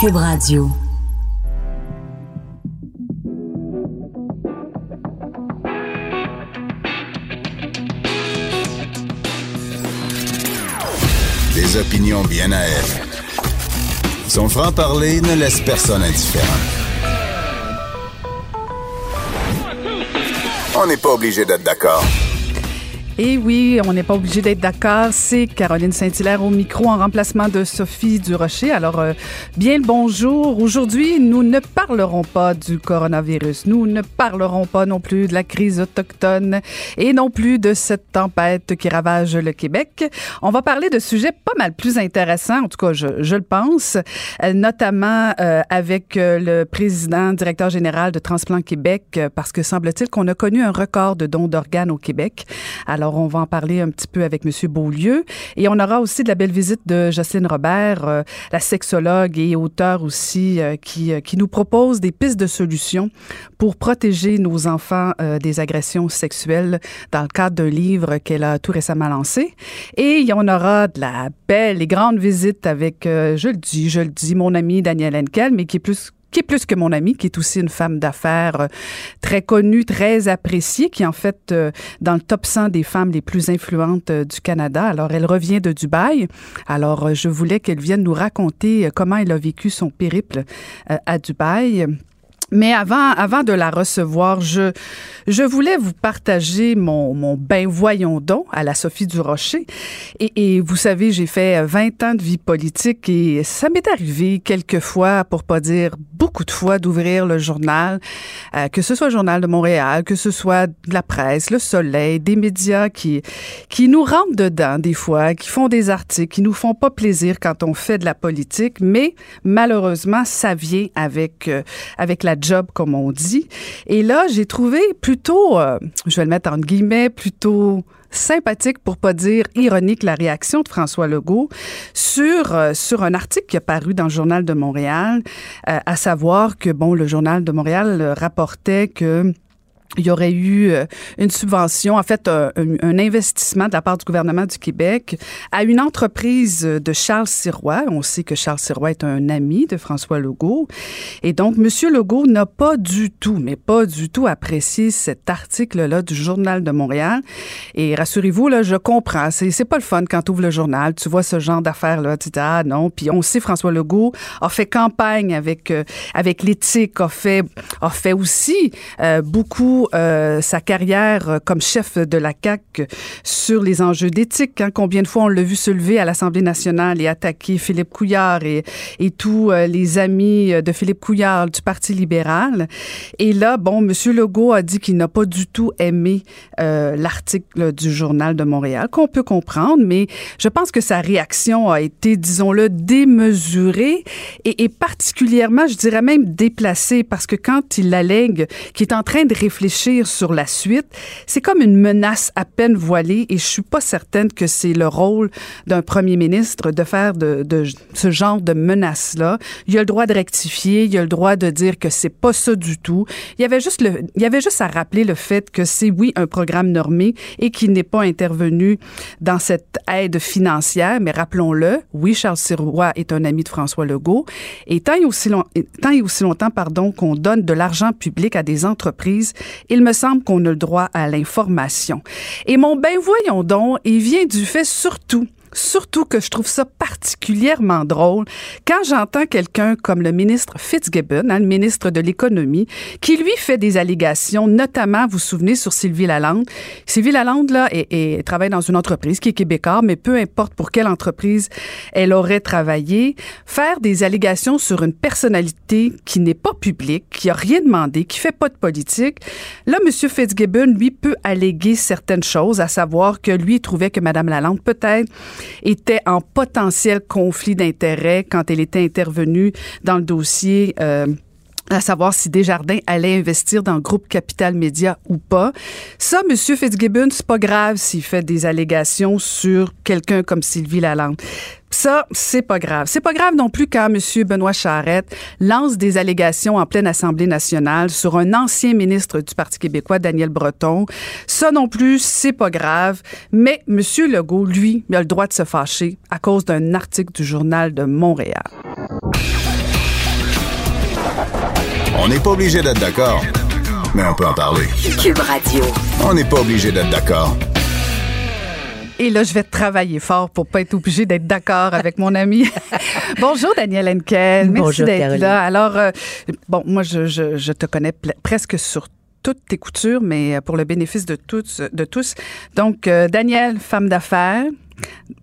Cube Radio. Des opinions bien à elle. Son franc-parler ne laisse personne indifférent. On n'est pas obligé d'être d'accord. Et oui, on n'est pas obligé d'être d'accord. C'est Caroline Saint-Hilaire au micro en remplacement de Sophie Durocher. Alors, euh, bien le bonjour. Aujourd'hui, nous ne parlerons pas du coronavirus. Nous ne parlerons pas non plus de la crise autochtone et non plus de cette tempête qui ravage le Québec. On va parler de sujets pas mal plus intéressants, en tout cas, je, je le pense, euh, notamment euh, avec le président, directeur général de Transplant Québec, parce que semble-t-il qu'on a connu un record de dons d'organes au Québec. Alors, on va en parler un petit peu avec M. Beaulieu. Et on aura aussi de la belle visite de Jocelyne Robert, euh, la sexologue et auteure aussi, euh, qui, euh, qui nous propose des pistes de solutions pour protéger nos enfants des agressions sexuelles dans le cadre d'un livre qu'elle a tout récemment lancé. Et en aura de la belle et grande visite avec, je le dis, je le dis, mon ami Daniel Henkel, mais qui est plus qui est plus que mon amie, qui est aussi une femme d'affaires euh, très connue, très appréciée, qui est en fait euh, dans le top 100 des femmes les plus influentes euh, du Canada. Alors, elle revient de Dubaï. Alors, je voulais qu'elle vienne nous raconter comment elle a vécu son périple à Dubaï. Mais avant, avant de la recevoir, je, je voulais vous partager mon, mon ben voyons don à la Sophie du Rocher. Et, et vous savez, j'ai fait 20 ans de vie politique et ça m'est arrivé quelques fois, pour pas dire beaucoup de fois, d'ouvrir le journal, euh, que ce soit le Journal de Montréal, que ce soit la presse, le Soleil, des médias qui, qui nous rentrent dedans des fois, qui font des articles, qui nous font pas plaisir quand on fait de la politique, mais malheureusement, ça vient avec, euh, avec la job, comme on dit. Et là, j'ai trouvé plutôt, euh, je vais le mettre en guillemets, plutôt sympathique, pour pas dire ironique, la réaction de François Legault sur, euh, sur un article qui a paru dans le Journal de Montréal, euh, à savoir que, bon, le Journal de Montréal rapportait que il y aurait eu euh, une subvention, en fait, un, investissement de la part du gouvernement du Québec à une entreprise de Charles Sirois. On sait que Charles Sirois est un ami de François Legault. Et donc, M. Legault n'a pas du tout, mais pas du tout apprécié cet article-là du Journal de Montréal. Et rassurez-vous, là, je comprends. C'est, c'est pas le fun quand tu ouvres le journal, tu vois ce genre d'affaires-là, tu dis, ah non. Puis on sait, François Legault a fait campagne avec, euh, avec l'éthique, a fait, a fait aussi euh, beaucoup euh, sa carrière euh, comme chef de la CAC sur les enjeux d'éthique. Hein. Combien de fois on l'a vu se lever à l'Assemblée nationale et attaquer Philippe Couillard et, et tous euh, les amis de Philippe Couillard du Parti libéral. Et là, bon, M. Legault a dit qu'il n'a pas du tout aimé l'article du Journal de Montréal, qu'on peut comprendre, mais je pense que sa réaction a été, disons-le, démesurée et, et particulièrement, je dirais même déplacée, parce que quand il allègue qu'il est en train de réfléchir sur la suite, c'est comme une menace à peine voilée et je suis pas certaine que c'est le rôle d'un premier ministre de faire de, ce genre de menace-là. Il a le droit de rectifier, il a le droit de dire que c'est pas ça du tout. Il y avait juste il y avait juste à rappeler le fait que c'est oui un programme normé et qu'il n'est pas intervenu dans cette aide financière, mais rappelons-le, oui Charles Sirois est un ami de François Legault et tant et aussi, long, tant et aussi longtemps pardon qu'on donne de l'argent public à des entreprises, il me semble qu'on a le droit à l'information. Et mon ben voyons donc, il vient du fait surtout Surtout que je trouve ça particulièrement drôle quand j'entends quelqu'un comme le ministre Fitzgibbon, hein, le ministre de l'économie, qui lui fait des allégations, notamment, vous vous souvenez, sur Sylvie Lalande. Sylvie Lalande, là, et, travaille dans une entreprise qui est québécoise, mais peu importe pour quelle entreprise elle aurait travaillé, faire des allégations sur une personnalité qui n'est pas publique, qui a rien demandé, qui fait pas de politique. Là, M. Fitzgibbon, lui, peut alléguer certaines choses, à savoir que lui trouvait que Mme Lalande, peut-être, était en potentiel conflit d'intérêts quand elle était intervenue dans le dossier. Euh, à savoir si Desjardins allait investir dans le groupe Capital Média ou pas. Ça, M. Fitzgibbon, c'est pas grave s'il fait des allégations sur quelqu'un comme Sylvie Lalande. Ça, c'est pas grave. C'est pas grave non plus quand M. Benoît Charette lance des allégations en pleine Assemblée nationale sur un ancien ministre du Parti québécois, Daniel Breton. Ça non plus, c'est pas grave. Mais M. Legault, lui, il a le droit de se fâcher à cause d'un article du Journal de Montréal. On n'est pas obligé d'être d'accord, mais on peut en parler. Cube Radio. On n'est pas obligé d'être d'accord. Et là, je vais travailler fort pour pas être obligé d'être d'accord avec mon ami. Bonjour, Daniel Henkel. Merci d'être là. Alors, euh, bon, moi, je, je, je te connais presque sur toutes tes coutures, mais euh, pour le bénéfice de tous. De tous. Donc, euh, Daniel, femme d'affaires,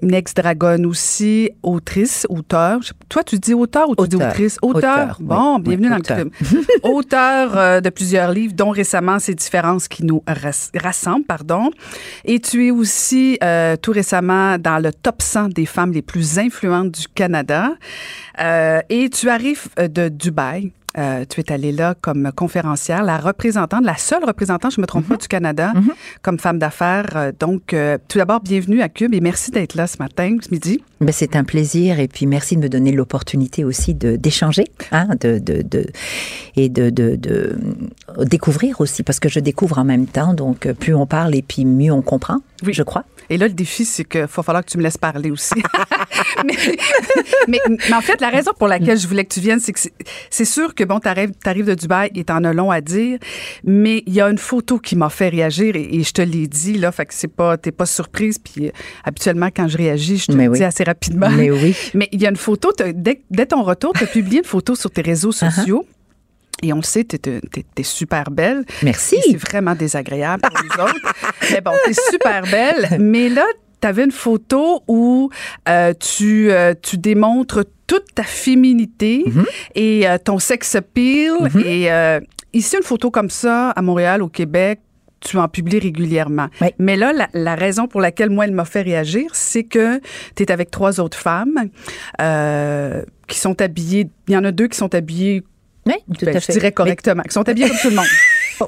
une ex-dragonne aussi, autrice, auteur. Toi, tu dis auteur ou tu dis autrice? Auteur. Auteur, Bon, oui. bienvenue Oui, dans le club. auteur euh, de plusieurs livres, dont récemment Ces différences qui nous ras- rassemblent, pardon. Et tu es aussi euh, tout récemment dans le top 100 des femmes les plus influentes du Canada. Euh, et tu arrives de Dubaï. Euh, tu es allée là comme conférencière, la représentante, la seule représentante, je me trompe pas, du Canada, comme femme d'affaires. Euh, donc, euh, tout d'abord, bienvenue à Cube et merci d'être là ce matin, ce midi. Ben, c'est un plaisir et puis merci de me donner l'opportunité aussi d'échanger, hein, de, de, de et de, de, de découvrir aussi parce que je découvre en même temps. Donc plus on parle et puis mieux on comprend. Oui. je crois. Et là, le défi, c'est qu'il va falloir que tu me laisses parler aussi. mais, mais, mais en fait, la raison pour laquelle je voulais que tu viennes, c'est que c'est- sûr que, bon, t'arrives arrives de Dubaï et t'en as long à dire, mais il y a une photo qui m'a fait réagir et, et je te l'ai dit, là, fait que c'est pas, t'es pas surprise, puis euh, habituellement, quand je réagis, je te Mais le oui. dis assez rapidement. Mais oui. Mais il y a une photo, dès ton retour, tu as publié une photo sur tes réseaux Uh-huh. sociaux. Et on le sait, t'es es, super belle. Merci. Et C'est vraiment désagréable pour les autres. Mais bon, t'es super belle. Mais là, t'avais une photo où euh, tu, euh, tu démontres toute ta féminité Mm-hmm. et euh, ton sex appeal. Et euh, ici, une photo comme ça, à Montréal, au Québec, tu en publies régulièrement. Oui. Mais là, la, la raison pour laquelle moi, elle m'a fait réagir, c'est que tu es avec trois autres femmes euh, qui sont habillées. Il y en a deux qui sont habillées, Oui, tout ben, à je fait. dirais correctement, qui sont habillées comme tout le monde.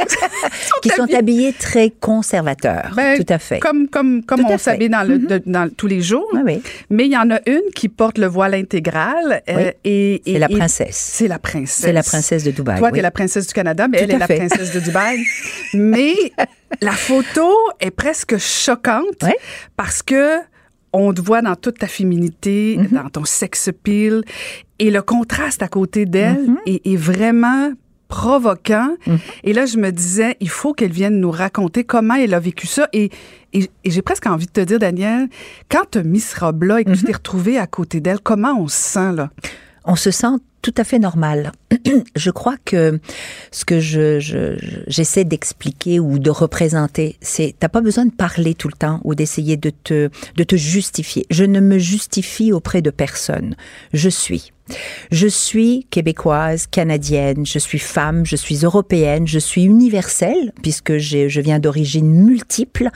qui sont habillés très conservateurs. Ben, tout à fait. Comme, comme, comme Tout on s'habille dans, le, de- dans tous les jours. Oui, oui. Mais il y en a une qui porte le voile intégral. euh, Oui. et, C'est et- la et- princesse. C'est la princesse. C'est la princesse de Dubaï. Toi, oui. t'es la princesse du Canada, mais Tout elle est la princesse de Dubaï. mais la photo est presque choquante parce que on te voit dans toute ta féminité, Mm-hmm. dans ton sex appeal, et le contraste à côté d'elle Mm-hmm. est, est vraiment provoquant. Mm-hmm. Et là, je me disais, il faut qu'elle vienne nous raconter comment elle a vécu ça. Et, et, et j'ai presque envie de te dire, Daniel, quand tu as mis ce robe-là et que tu t'es retrouvée à côté d'elle, comment on se sent, là? on se sent tout à fait normal. je crois que ce que je, je- je- j'essaie d'expliquer ou de représenter, c'est t'as pas besoin de parler tout le temps ou d'essayer de te de te justifier. Je ne me justifie auprès de personne. Je suis. Je suis québécoise, canadienne, je suis femme, je suis européenne, je suis universelle puisque je viens d'origines multiples.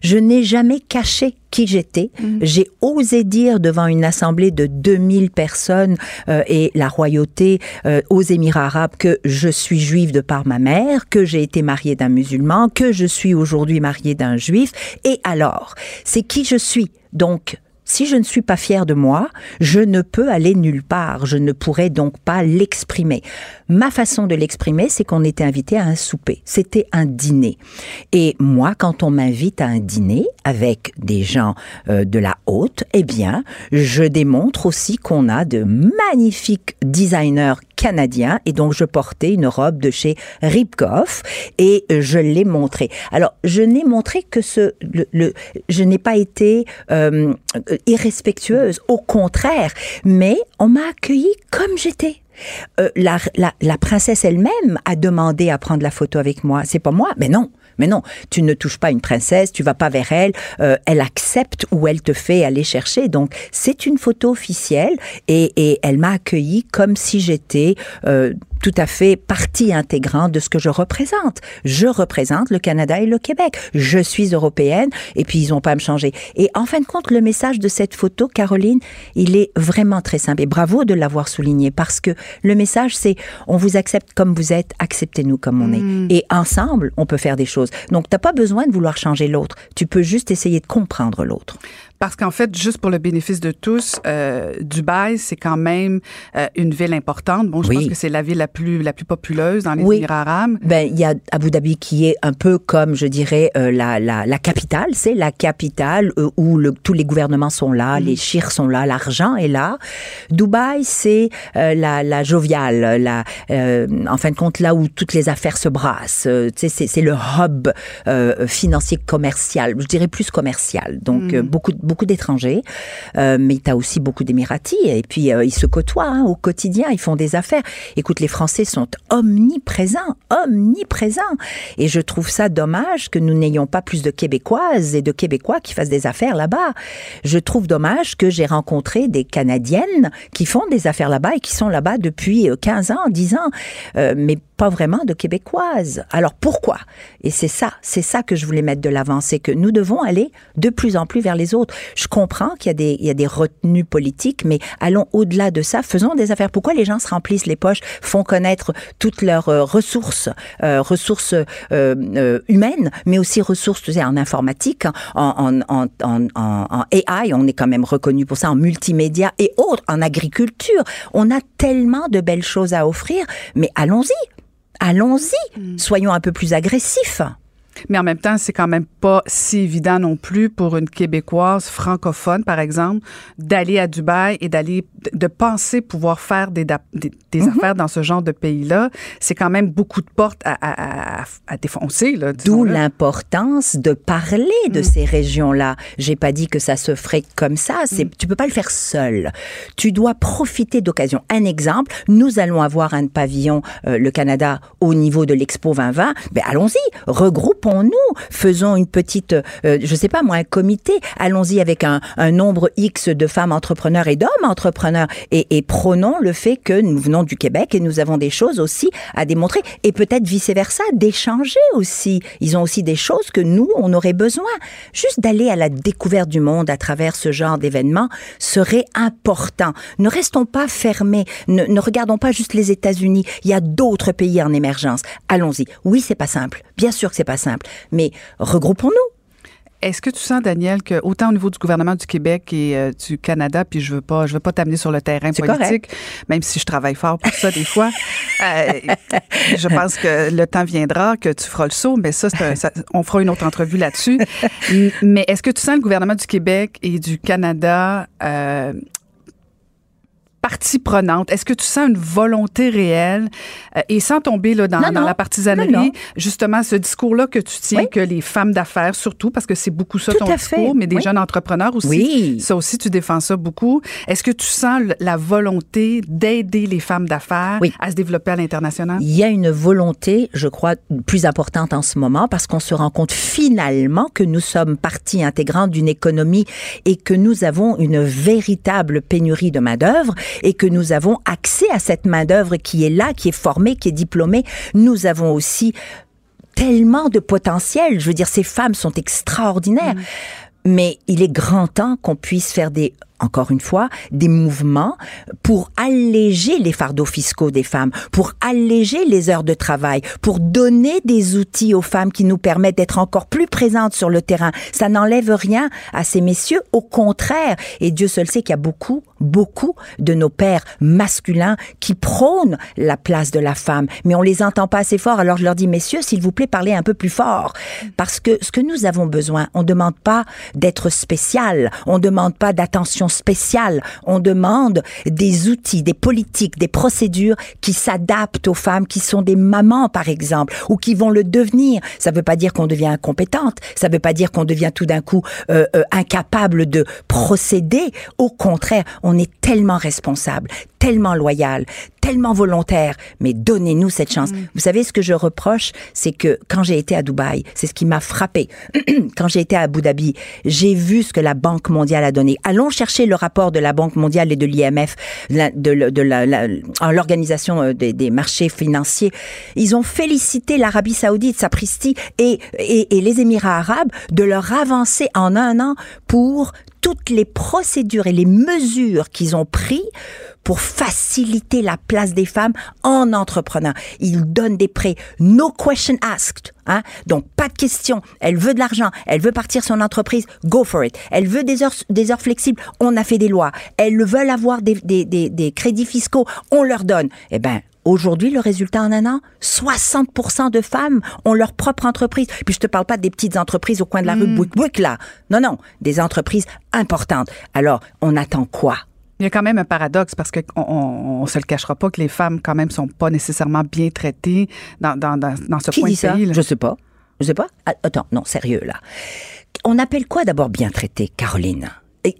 Je n'ai jamais caché qui j'étais. J'ai osé dire devant une assemblée de 2000 personnes euh, et la royauté euh, aux Émirats arabes que je suis juive de par ma mère, que j'ai été mariée d'un musulman, que je suis aujourd'hui mariée d'un juif. Et alors, c'est qui je suis? Donc, si je ne suis pas fière de moi, je ne peux aller nulle part. Je ne pourrais donc pas l'exprimer. Ma façon de l'exprimer, c'est qu'on était invité à un souper. C'était un dîner. Et moi, quand on m'invite à un dîner avec des gens euh, de la haute, eh bien, je démontre aussi qu'on a de magnifiques designers canadiens et donc je portais une robe de chez Ripkoff et je l'ai montré. Alors je n'ai montré que ce, le, le- je n'ai pas été euh, irrespectueuse, au contraire, mais on m'a accueillie comme j'étais. Euh, la, princesse elle-même a demandé à prendre la photo avec moi. C'est pas moi, mais non. Mais non, tu ne touches pas une princesse, tu vas pas vers elle, euh, elle accepte ou elle te fait aller chercher. Donc c'est une photo officielle et, et elle m'a accueillie comme si j'étais euh, tout à fait partie intégrante de ce que je représente. Je représente le Canada et le Québec. Je suis européenne et puis ils ont pas à me changer. Et en fin de compte, le message de cette photo, Caroline, il est vraiment très simple et bravo de l'avoir souligné parce que le message c'est on vous accepte comme vous êtes, acceptez-nous comme on est. Et ensemble, on peut faire des choses. Donc t'as pas besoin de vouloir changer l'autre. Tu peux juste essayer de comprendre l'autre. Parce qu'en fait, juste pour le bénéfice de tous, euh, Dubaï, c'est quand même euh, une ville importante. Bon, je pense que c'est la ville la plus la plus populeuse dans les Émirats arabes. Ben, il y a Abu Dhabi qui est un peu comme, je dirais, euh, la, la, la, capitale. C'est la capitale euh, où le, tous les gouvernements sont là, mm. les chirs sont là, l'argent est là. Dubaï, c'est euh, la, la joviale, la, en fin de compte, là où toutes les affaires se brassent. c'est, c'est le hub financier commercial. Je dirais plus commercial. Donc, mm. beaucoup de beaucoup d'étrangers, euh, mais tu as aussi beaucoup d'Émiratis. Et puis, euh, ils se côtoient hein, au quotidien, ils font des affaires. Écoute, les Français sont omniprésents, omniprésents. Et je trouve ça dommage que nous n'ayons pas plus de Québécoises et de Québécois qui fassent des affaires là-bas. Je trouve dommage que j'ai rencontré des Canadiennes qui font des affaires là-bas et qui sont là-bas depuis 15 euh, ans, 10 ans, mais pas vraiment de Québécoises. Alors pourquoi? Et c'est ça, c'est ça que je voulais mettre de l'avant, c'est que nous devons aller de plus en plus vers les autres. Je comprends qu'il y a des, il y a des retenues politiques, mais allons au-delà de ça. Faisons des affaires. Pourquoi les gens se remplissent les poches, font connaître toutes leurs euh, ressources, euh, ressources euh, humaines, mais aussi ressources tu sais, en informatique, en, en, en, en, AI, on est quand même reconnu pour ça, en multimédia et autres, en agriculture. On a tellement de belles choses à offrir, mais allons-y. Allons-y. Mm. Soyons un peu plus agressifs. Mais en même temps, c'est quand même pas si évident non plus pour une Québécoise francophone, par exemple, d'aller à Dubaï et d'aller, de penser pouvoir faire des, des, mhm. affaires dans ce genre de pays-là. C'est quand même beaucoup de portes à, à, à défoncer. D'où l'importance de parler de mm. ces régions-là. J'ai pas dit que ça se ferait comme ça. C'est, mm. tu peux pas le faire seul. Tu dois profiter d'occasion. Un exemple, nous allons avoir un pavillon, euh, le Canada, au niveau de l'Expo 2020. Ben, allons-y. Regroupons nous faisons une petite, euh, je sais pas moi, un comité, allons-y avec un, nombre X de femmes entrepreneurs et d'hommes entrepreneurs et, et prenons le fait que nous venons du Québec et nous avons des choses aussi à démontrer et peut-être vice-versa, d'échanger aussi. Ils ont aussi des choses que nous, on aurait besoin. Juste d'aller à la découverte du monde à travers ce genre d'événements serait important. Ne restons pas fermés, ne, ne regardons pas juste les États-Unis. Il y a d'autres pays en émergence. Allons-y. Oui, c'est pas simple. Bien sûr que c'est pas simple. Mais regroupons-nous. Est-ce que tu sens, Daniel, que autant au niveau du gouvernement du Québec et euh, du Canada, puis je veux pas, je veux pas t'amener sur le terrain politique, même si je travaille fort pour ça des fois, euh, je pense que le temps viendra que tu feras le saut, mais ça, on fera une autre entrevue là-dessus. mais est-ce que tu sens le gouvernement du Québec et du Canada euh, partie prenante? Est-ce que tu sens une volonté réelle euh, et sans tomber là, dans, dans la partisanerie, justement ce discours-là que tu tiens, que les femmes d'affaires surtout, parce que c'est beaucoup ça ton discours, mais des jeunes entrepreneurs aussi, oui. ça aussi tu défends ça beaucoup. Est-ce que tu sens la volonté d'aider les femmes d'affaires à se développer à l'international? Il y a une volonté, je crois, plus importante en ce moment parce qu'on se rend compte finalement que nous sommes partie intégrante d'une économie et que nous avons une véritable pénurie de main-d'œuvre et que nous avons accès à cette main-d'œuvre qui est là, qui est formée, qui est diplômée. Nous avons aussi tellement de potentiel. Je veux dire, ces femmes sont extraordinaires. Mm. Mais il est grand temps qu'on puisse faire des encore une fois, des mouvements pour alléger les fardeaux fiscaux des femmes, pour alléger les heures de travail, pour donner des outils aux femmes qui nous permettent d'être encore plus présentes sur le terrain. Ça n'enlève rien à ces messieurs, au contraire. Et Dieu seul sait qu'il y a beaucoup, beaucoup de nos pères masculins qui prônent la place de la femme, mais on les entend pas assez fort. Alors je leur dis, messieurs, s'il vous plaît, parlez un peu plus fort, parce que ce que nous avons besoin, on demande pas d'être spécial, on demande pas d'attention spéciale. On demande des outils, des politiques, des procédures qui s'adaptent aux femmes qui sont des mamans, par exemple, ou qui vont le devenir. Ça ne veut pas dire qu'on devient incompétente. Ça ne veut pas dire qu'on devient tout d'un coup euh, euh, incapable de procéder. Au contraire, on est tellement responsable, tellement loyal, tellement volontaire, mais donnez-nous cette chance. Mm. Vous savez, ce que je reproche, c'est que quand j'ai été à Dubaï, c'est ce qui m'a frappé. quand j'ai été à Abu Dhabi, j'ai vu ce que la Banque mondiale a donné. Allons chercher le rapport de la Banque mondiale et de l'IMF, de, l'organisation euh, des, marchés financiers. Ils ont félicité l'Arabie saoudite, Sapristi, et, et, et les Émirats arabes de leur avancée en un an pour toutes les procédures et les mesures qu'ils ont pris pour faciliter la place des femmes en entrepreneur. Ils donnent des prêts, no question asked. Hein? Donc, pas de question. Elle veut de l'argent. Elle veut partir son entreprise. Go for it. Elle veut des heures, des heures flexibles. On a fait des lois. Elles veulent avoir des, des, des, des crédits fiscaux. On leur donne. Eh ben, Aujourd'hui, le résultat en un an, 60% de femmes ont leur propre entreprise. Puis je te parle pas des petites entreprises au coin de la rue Bouic là. Non, non, des entreprises importantes. Alors, on attend quoi? Il y a quand même un paradoxe parce que on, on, se le cachera pas que les femmes quand même sont pas nécessairement bien traitées dans, dans, dans, dans ce Qui point dit de ça? pays. là. Je sais pas. Je sais pas. Ah, Attends, non, sérieux là. On appelle quoi d'abord bien traité, Caroline?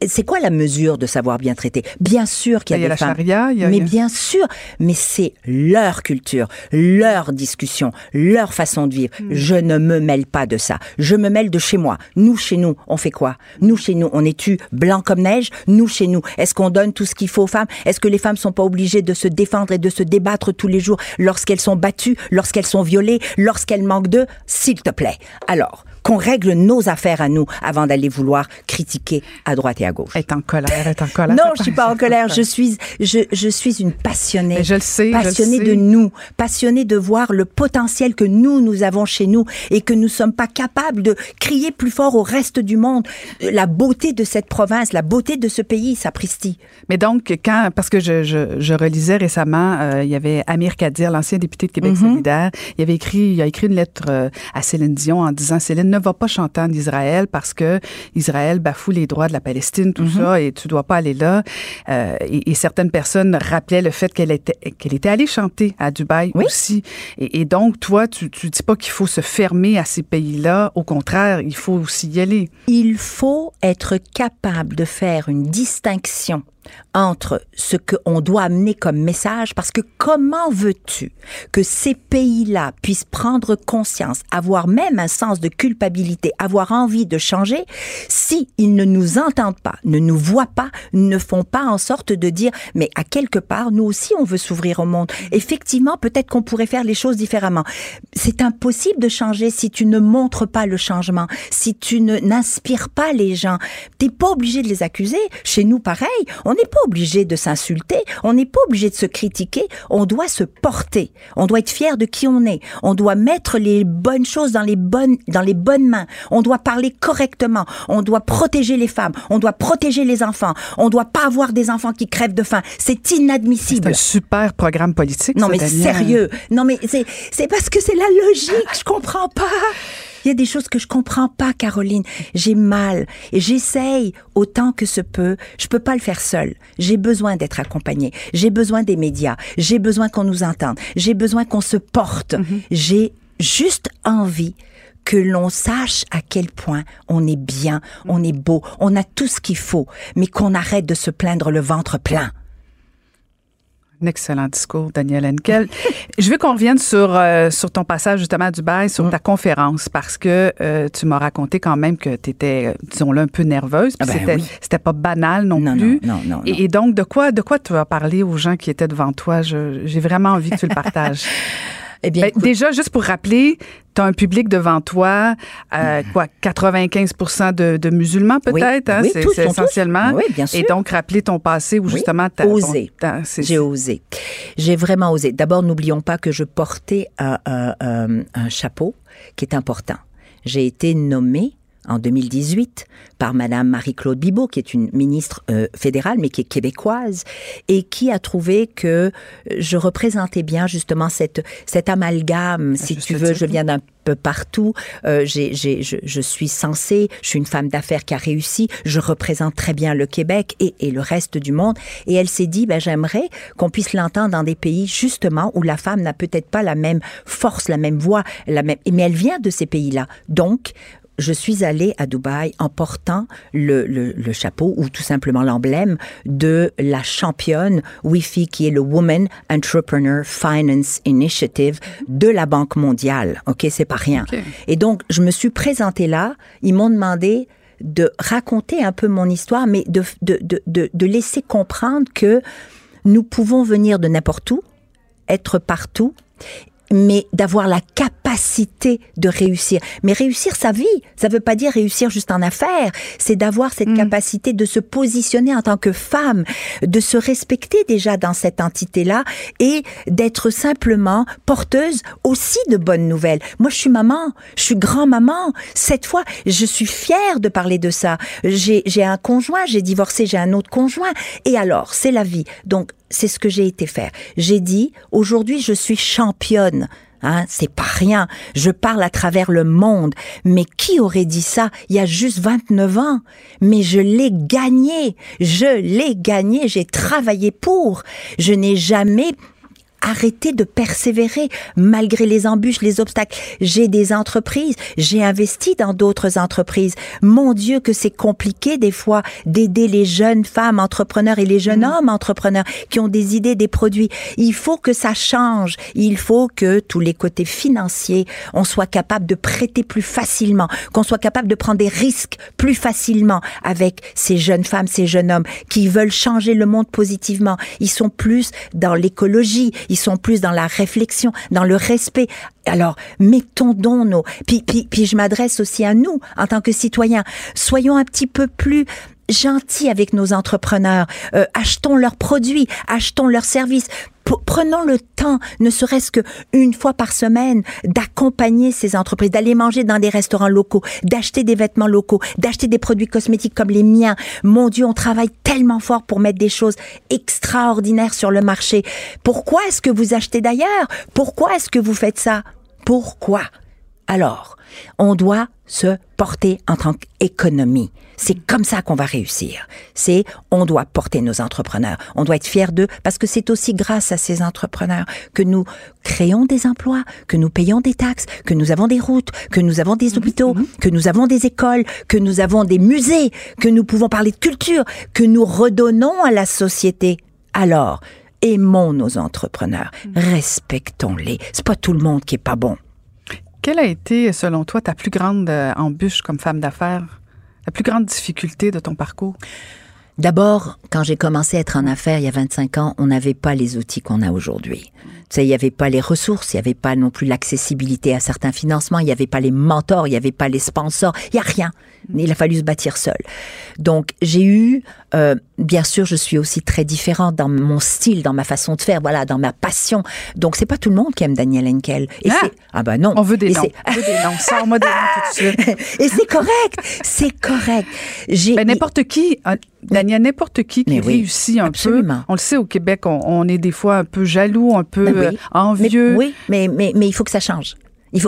C'est quoi la mesure de savoir bien traité Bien sûr qu'il y a, Il y a des la femmes. charia, y a- mais y a- bien sûr, mais c'est leur culture, leur discussion, leur façon de vivre. Hmm. Je ne me mêle pas de ça. Je me mêle de chez moi. Nous, chez nous, on fait quoi? Nous, chez nous, on est-tu blanc comme neige? Nous, chez nous, est-ce qu'on donne tout ce qu'il faut aux femmes? Est-ce que les femmes sont pas obligées de se défendre et de se débattre tous les jours lorsqu'elles sont battues, lorsqu'elles sont violées, lorsqu'elles manquent d'eux? S'il te plaît. Alors, qu'on règle nos affaires à nous avant d'aller vouloir critiquer à droite et à gauche. Est en colère, est en colère. Non, je suis pas en colère. Je suis, je, je suis une passionnée. Mais je le sais, je le Passionnée sais. de nous. Passionnée de voir le potentiel que nous, nous avons chez nous et que nous sommes pas capables de crier plus fort au reste du monde. La beauté de cette province, la beauté de ce pays, sapristi. Mais donc, quand, parce que je, je, je relisais récemment, euh, il y avait Amir Kadir, l'ancien député de Québec Mm-hmm. solidaire, il avait écrit, il a écrit une lettre euh, à Céline Dion en disant, Céline, ne va pas chanter en Israël parce que Israël bafoue les droits de la Palestine, tout Mm-hmm. ça, et tu dois pas aller là. Euh, et, et certaines personnes rappelaient le fait qu'elle était, qu'elle était allée chanter à Dubaï Oui. aussi. Et, et donc, toi, tu, tu dis pas qu'il faut se fermer à ces pays-là. Au contraire, il faut aussi y aller. Il faut être capable de faire une distinction entre ce qu'on doit amener comme message, parce que comment veux-tu que ces pays-là puissent prendre conscience, avoir même un sens de culpabilité, avoir envie de changer, si ne nous entendent pas, ne nous voient pas, ne font pas en sorte de dire, mais à quelque part, nous aussi, on veut s'ouvrir au monde. Effectivement, peut-être qu'on pourrait faire les choses différemment. C'est impossible de changer si tu ne montres pas le changement, si tu n'inspires pas les gens. T'es pas obligé de les accuser. Chez nous, pareil, on n'est pas obligé de s'insulter, on n'est pas obligé de se critiquer. On doit se porter. On doit être fier de qui on est. On doit mettre les bonnes choses dans les bonnes dans les bonnes mains. On doit parler correctement. On doit protéger les femmes. On doit protéger les enfants. On doit pas avoir des enfants qui crèvent de faim. C'est C'est inadmissible. un super programme politique. Non, ça, mais Daniel. sérieux. Non, mais c'est, c'est parce que c'est la logique. Je comprends pas. Il y a des choses que je comprends pas, Caroline. J'ai mal. Et j'essaye autant que se peut. Je peux pas le faire seule. J'ai besoin d'être accompagnée. J'ai besoin des médias. J'ai besoin qu'on nous entende. J'ai besoin qu'on se porte. J'ai juste envie que l'on sache à quel point on est bien, on est beau, on a tout ce qu'il faut, mais qu'on arrête de se plaindre le ventre plein. Un excellent discours, Daniel Henkel. Je veux qu'on revienne sur, euh, sur ton passage justement à Dubaï, sur ta conférence, parce que euh, tu m'as raconté quand même que tu étais, disons-le, un peu nerveuse. Ah ben c'était, oui. c'était pas banal non, Non, plus. non, non. Et, et donc, de quoi, de quoi tu as parlé aux gens qui étaient devant toi? J'ai vraiment envie que tu le partages. Eh bien, Ben, écoute, déjà, juste pour rappeler, tu as un public devant toi, euh, quoi, 95 de, de musulmans Oui, peut-être, hein? oui, c'est, tous. essentiellement. Oui, bien sûr. Et donc, rappeler ton passé où Oui, justement t'as osé. J'ai osé. J'ai vraiment osé. D'abord, n'oublions pas que je portais un, un- un- un chapeau qui est important. J'ai été nommée en 2018 par Madame Marie-Claude Bibeau, qui est une ministre euh, fédérale, mais qui est québécoise, et qui a trouvé que je représentais bien justement cette, cet amalgame, si tu veux, je viens d'un peu partout. Euh, j'ai, j'ai, je, je suis censée, je suis une femme d'affaires qui a réussi, je représente très bien le Québec et, et le reste du monde. Et elle s'est dit, ben, j'aimerais qu'on puisse l'entendre dans des pays justement où la femme n'a peut-être pas la même force, la même voix, la même, mais elle vient de ces pays-là. Donc, je suis allée à Dubaï en portant le, le, le chapeau ou tout simplement l'emblème de la championne WIFI qui est le Women Entrepreneur Finance Initiative de la Banque mondiale. OK, c'est pas rien. Et donc, je me suis présentée là. Ils m'ont demandé de raconter un peu mon histoire, mais de, de, de, de, de laisser comprendre que nous pouvons venir de n'importe où, être partout, mais d'avoir la capacité de réussir. Mais réussir sa vie, ça veut pas dire réussir juste en affaires, c'est d'avoir cette Mm. capacité de se positionner en tant que femme, de se respecter déjà dans cette entité-là et d'être simplement porteuse aussi de bonnes nouvelles. Moi, je suis maman, je suis grand-maman. Cette fois, je suis fière de parler de ça. J'ai un conjoint, j'ai divorcé, j'ai un autre conjoint. Et alors, c'est la vie. Donc, c'est ce que j'ai été faire. J'ai dit, aujourd'hui, je suis championne. Hein, c'est pas rien. Je parle à travers le monde. Mais qui aurait dit ça il y a juste 29 ans? Mais je l'ai gagné. Je l'ai gagné. J'ai travaillé pour. Je n'ai jamais arrêté de persévérer malgré les embûches, les obstacles. J'ai des entreprises, j'ai investi dans d'autres entreprises. Mon Dieu que c'est compliqué des fois d'aider les jeunes femmes entrepreneurs et les jeunes hommes entrepreneurs qui ont des idées, des produits. Il faut que ça change. Il faut que tous les côtés financiers, on soit capable de prêter plus facilement, qu'on soit capable de prendre des risques plus facilement avec ces jeunes femmes, ces jeunes hommes qui veulent changer le monde positivement. Ils sont plus dans l'écologie, ils sont plus dans la réflexion, dans le respect. Alors, mettons donc nos... Puis, puis, puis je m'adresse aussi à nous, en tant que citoyens. Soyons un petit peu plus gentils avec nos entrepreneurs. Euh, achetons leurs produits, achetons leurs services. Prenons le temps, ne serait-ce que une fois par semaine, d'accompagner ces entreprises, d'aller manger dans des restaurants locaux, d'acheter des vêtements locaux, d'acheter des produits cosmétiques comme les miens. Mon Dieu, on travaille tellement fort pour mettre des choses extraordinaires sur le marché. Pourquoi est-ce que vous achetez d'ailleurs? Pourquoi est-ce que vous faites ça? Pourquoi? Alors, on doit se porter en tant qu'économie. C'est comme ça qu'on va réussir. C'est, on doit porter nos entrepreneurs. On doit être fiers d'eux parce que c'est aussi grâce à ces entrepreneurs que nous créons des emplois, que nous payons des taxes, que nous avons des routes, que nous avons des hôpitaux, que nous avons des écoles, que nous avons des musées, que nous pouvons parler de culture, que nous redonnons à la société. Alors, aimons nos entrepreneurs, respectons-les. C'est pas tout le monde qui est pas bon. Quelle a été, selon toi, ta plus grande euh, embûche comme femme d'affaires? La plus grande difficulté de ton parcours? D'abord, quand j'ai commencé à être en affaires il y a 25 ans, on n'avait pas les outils qu'on a aujourd'hui. Tu sais, il n'y avait pas les ressources, il n'y avait pas non plus l'accessibilité à certains financements, il n'y avait pas les mentors, il n'y avait pas les sponsors, il n'y a rien. Il a fallu se bâtir seul. Donc, j'ai eu, euh, bien sûr, je suis aussi très différente dans mon style, dans ma façon de faire, voilà, dans ma passion. Donc, c'est pas tout le monde qui aime Daniel Henkel. Et Ah! ah ben non. On veut des noms. On veut des noms. Sors-moi des noms tout de suite. Et c'est correct, c'est correct. J'ai, Ben, n'importe qui, Daniel, n'importe qui qui Mais oui, réussit un absolument. peu. On le sait, au Québec, on, on est des fois un peu jaloux, un peu Ben oui. euh, Mais- envieux. oui, mais, mais, mais il faut que ça change.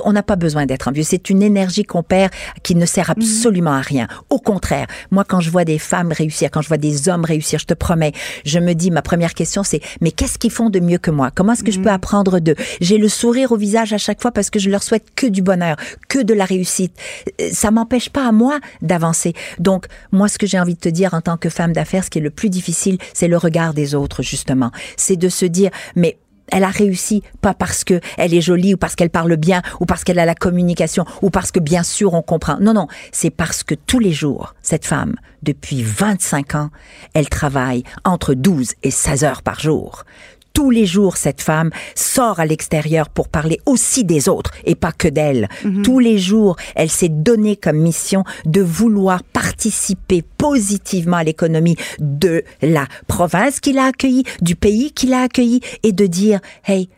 On n'a pas besoin d'être envieux. C'est une énergie qu'on perd qui ne sert absolument à rien. Au contraire, moi, quand je vois des femmes réussir, quand je vois des hommes réussir, je te promets, je me dis, ma première question, c'est, mais qu'est-ce qu'ils font de mieux que moi? Comment est-ce que je peux apprendre d'eux? J'ai le sourire au visage à chaque fois parce que je leur souhaite que du bonheur, que de la réussite. Euh, Ça m'empêche pas à moi d'avancer. Donc, moi, ce que j'ai envie de te dire en tant que femme d'affaires, ce qui est le plus difficile, c'est le regard des autres, justement. C'est de se dire, mais elle a réussi pas parce que elle est jolie ou parce qu'elle parle bien ou parce qu'elle a la communication ou parce que bien sûr on comprend. Non non, c'est parce que tous les jours cette femme depuis 25 ans, elle travaille entre 12 et 16 heures par jour. Tous les jours, cette femme sort à l'extérieur pour parler aussi des autres et pas que d'elle. Tous les jours, elle s'est donnée comme mission de vouloir participer positivement à l'économie de la province qui l'a accueillie, du pays qui l'a accueillie et de dire, hey,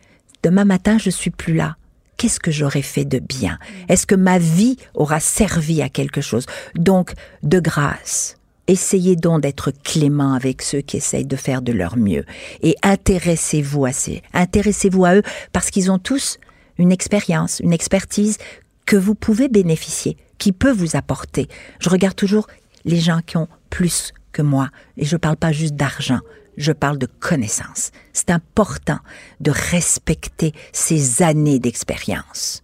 demain matin, je suis plus là. Qu'est-ce que j'aurais fait de bien? Est-ce que ma vie aura servi à quelque chose? Donc, de grâce, essayez donc d'être clément avec ceux qui essayent de faire de leur mieux. Et intéressez-vous à ces, intéressez-vous à eux parce qu'ils ont tous une expérience, une expertise que vous pouvez bénéficier, qui peut vous apporter. Je regarde toujours les gens qui ont plus que moi. Et je parle pas juste d'argent. Je parle de connaissances. C'est important de respecter ces années d'expérience.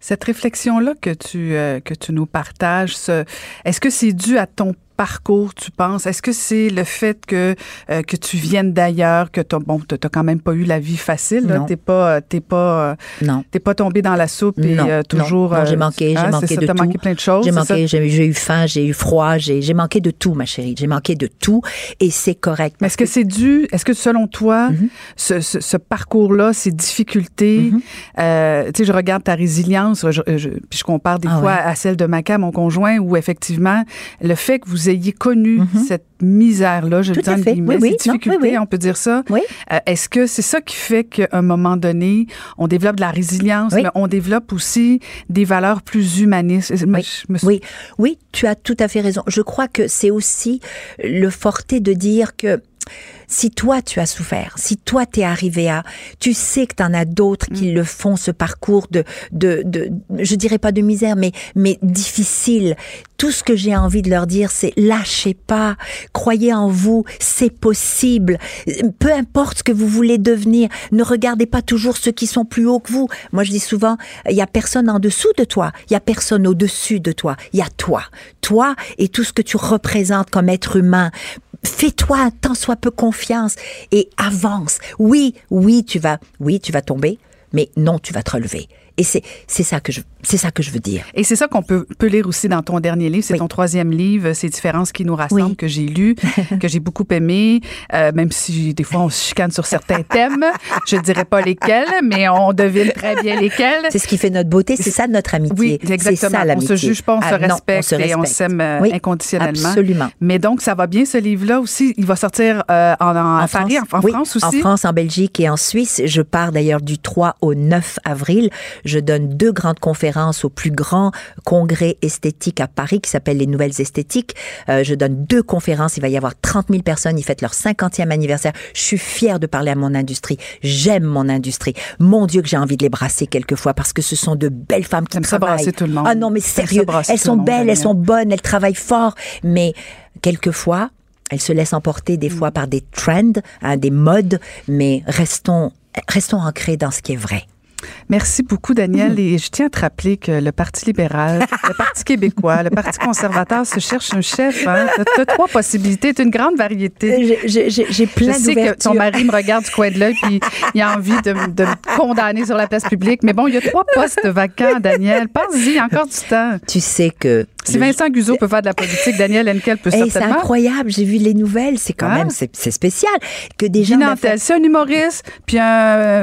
Cette réflexion-là que tu, euh, que tu nous partages, ce- est-ce que c'est dû à ton parcours, tu penses? Est-ce que c'est le fait que, euh, que tu viennes d'ailleurs, que tu bon, t'as quand même pas eu la vie facile? T'es pas, t'es pas, non. t'es pas tombé dans la soupe et non, toujours. Non, j'ai manqué, j'ai hein, manqué ça, de tout. manqué plein de choses. J'ai manqué, j'ai eu faim, j'ai eu froid, j'ai manqué de tout, ma chérie. J'ai manqué de tout et c'est correct. Mais est-ce que, c'est dû, est-ce que selon toi, Mhm. ce, ce, ce parcours-là, ces difficultés, Mhm. euh, tu sais, je regarde ta résilience, je, je- puis je compare des Ah fois ouais. à celle de Maca, mon conjoint, où effectivement, le fait que vous ayez connu cette misère-là, je le Mhm. Tout dis en fait. guillemets, Oui, oui. ces Non, oui, difficultés, oui. on peut dire ça. Euh, Est-ce que c'est ça qui fait qu'à un moment donné, on développe de la résilience, mais on développe aussi des valeurs plus humanistes? Moi, me Oui, oui, tu as tout à fait raison. Je crois que c'est aussi le forté de dire que si toi tu as souffert, si toi t'es arrivé à, tu sais que t'en as d'autres qui Mm. le font ce parcours de, de, de, je dirais pas de misère, mais, mais difficile. Tout ce que j'ai envie de leur dire, c'est lâchez pas, croyez en vous, c'est possible. Peu importe ce que vous voulez devenir, ne regardez pas toujours ceux qui sont plus hauts que vous. Moi, je dis souvent, il y a personne en dessous de toi, il y a personne au-dessus de toi, il y a toi. Toi et tout ce que tu représentes comme être humain. Fais-toi tant soit peu confiance et avance. Oui, oui, tu vas, oui, tu vas tomber, mais non, tu vas te relever. Et c'est, c'est ça que je, c'est ça que je veux dire. Et c'est ça qu'on peut, peut lire aussi dans ton dernier livre. C'est Oui. ton troisième livre, Ces différences qui nous rassemblent, Oui. que j'ai lu, que j'ai beaucoup aimé, euh, même si des fois on se chicane sur certains thèmes. Je dirais pas lesquels, mais on devine très bien lesquels. C'est ce qui fait notre beauté, c'est ça notre amitié. Oui, C'est exactement. ça on se juge pas, on Ah, se non, respecte se et on respecte. s'aime euh, Oui, inconditionnellement. Absolument. Mais donc, ça va bien ce livre-là aussi? Il va sortir euh, en, en, à Paris, en, France aussi? En France, en Belgique et en Suisse. Je pars d'ailleurs du 3 au 9 avril. Je donne deux grandes conférences au plus grand congrès esthétique à Paris qui s'appelle les Nouvelles Esthétiques. Euh, je donne deux conférences. Il va y avoir 30 000 personnes. Ils fêtent leur 50e anniversaire. Je suis fière de parler à mon industrie. J'aime mon industrie. Mon Dieu que j'ai envie de les brasser quelquefois parce que ce sont de belles femmes qui ça travaillent. brasser tout le monde. Ah non, mais ça sérieux. Elles sont monde, belles, elles sont bonnes, elles travaillent fort. Mais quelquefois, elles se laissent emporter des fois par des trends, hein, des modes, mais restons, restons ancrés dans ce qui est vrai. Merci beaucoup, Daniel. Et je tiens à te rappeler que le Parti libéral, le Parti québécois, le Parti conservateur se cherche un chef. Hein. Tu as trois possibilités, tu une grande variété. J'ai- J'ai j'ai Je plein sais que ton mari me regarde du coin de l'œil puis il a envie de, me- de me condamner sur la place publique. Mais bon, il y a trois postes vacants, Daniel. Pense-y, encore du temps. Tu sais que... Si Vincent Guzzo peut faire de la politique, Daniel Henkel peut Hey, c'est certainement. incroyable, j'ai vu les nouvelles, c'est quand Ah. même, c'est c'est spécial que des gens... C'est un humoriste puis un,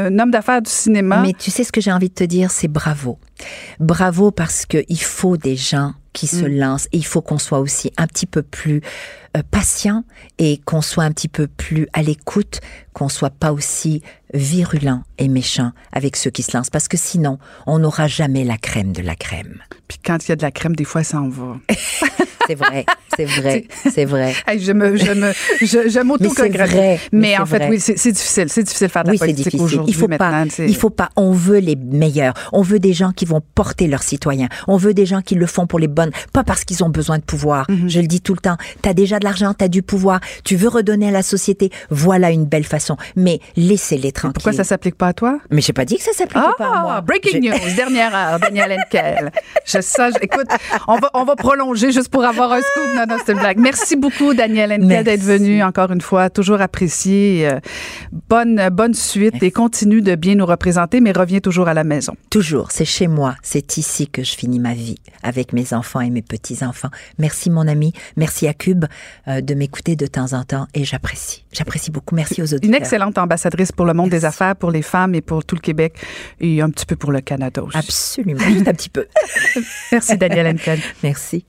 un homme d'affaires du cinéma. Mais tu sais ce que j'ai envie de te dire, c'est bravo. Bravo parce que il faut des gens qui se Mm. lancent et il faut qu'on soit aussi un petit peu plus euh, patient et qu'on soit un petit peu plus à l'écoute, qu'on soit pas aussi virulent et méchant avec ceux qui se lancent parce que sinon, on n'aura jamais la crème de la crème. Puis quand il y a de la crème, des fois, ça en va. C'est vrai, c'est vrai, c'est vrai. Hey, je me, je me, je, je Mais c'est m'auto-congratule. vrai, Mais, mais en fait, vrai. oui, c'est difficile. C'est difficile de faire de la Oui, c'est politique difficile. aujourd'hui Il faut pas. Il faut pas. On veut les meilleurs. On veut des gens qui vont porter leurs citoyens. On veut des gens qui le font pour les bonnes, pas parce qu'ils ont besoin de pouvoir. Mhm. Je le dis tout le temps. T'as déjà de l'argent, t'as du pouvoir. Tu veux redonner à la société. Voilà une belle façon. Mais laissez-les tranquilles. Pourquoi ça s'applique pas à toi? Mais j'ai pas dit que ça s'appliquait Ah, pas à moi. breaking Je- news, dernière heure, Daniel Henkel. Je sais, écoute, on va, on va prolonger juste pour avoir un scoop. Non, non, c'est une blague. Merci beaucoup, Daniel Henkel, d'être venu encore une fois. Toujours apprécié. Euh, Bonne, bonne suite et continue de bien nous représenter, mais reviens toujours à la maison. Toujours, c'est chez moi, c'est ici que je finis ma vie avec mes enfants et mes petits-enfants. Merci mon ami, merci à Cube euh, de m'écouter de temps en temps et j'apprécie. J'apprécie beaucoup. Merci aux auditeurs. Une excellente ambassadrice pour le monde des affaires, pour les femmes et pour tout le Québec et un petit peu pour le Canada aussi. Absolument, juste un petit peu. Merci, Daniel Henkel. Merci.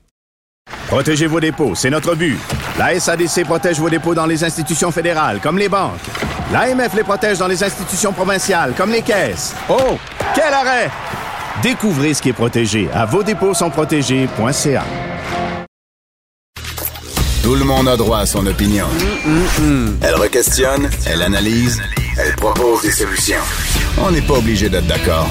Protégez vos dépôts, c'est notre but. La SADC protège vos dépôts dans les institutions fédérales, comme les banques. L'AMF les protège dans les institutions provinciales, comme les caisses. Oh, quel arrêt! Découvrez ce qui est protégé à vos dépôts sont protégés.ca. Tout le monde a droit à son opinion. Elle requestionne, elle analyse, elle propose des solutions. On n'est pas obligé d'être d'accord.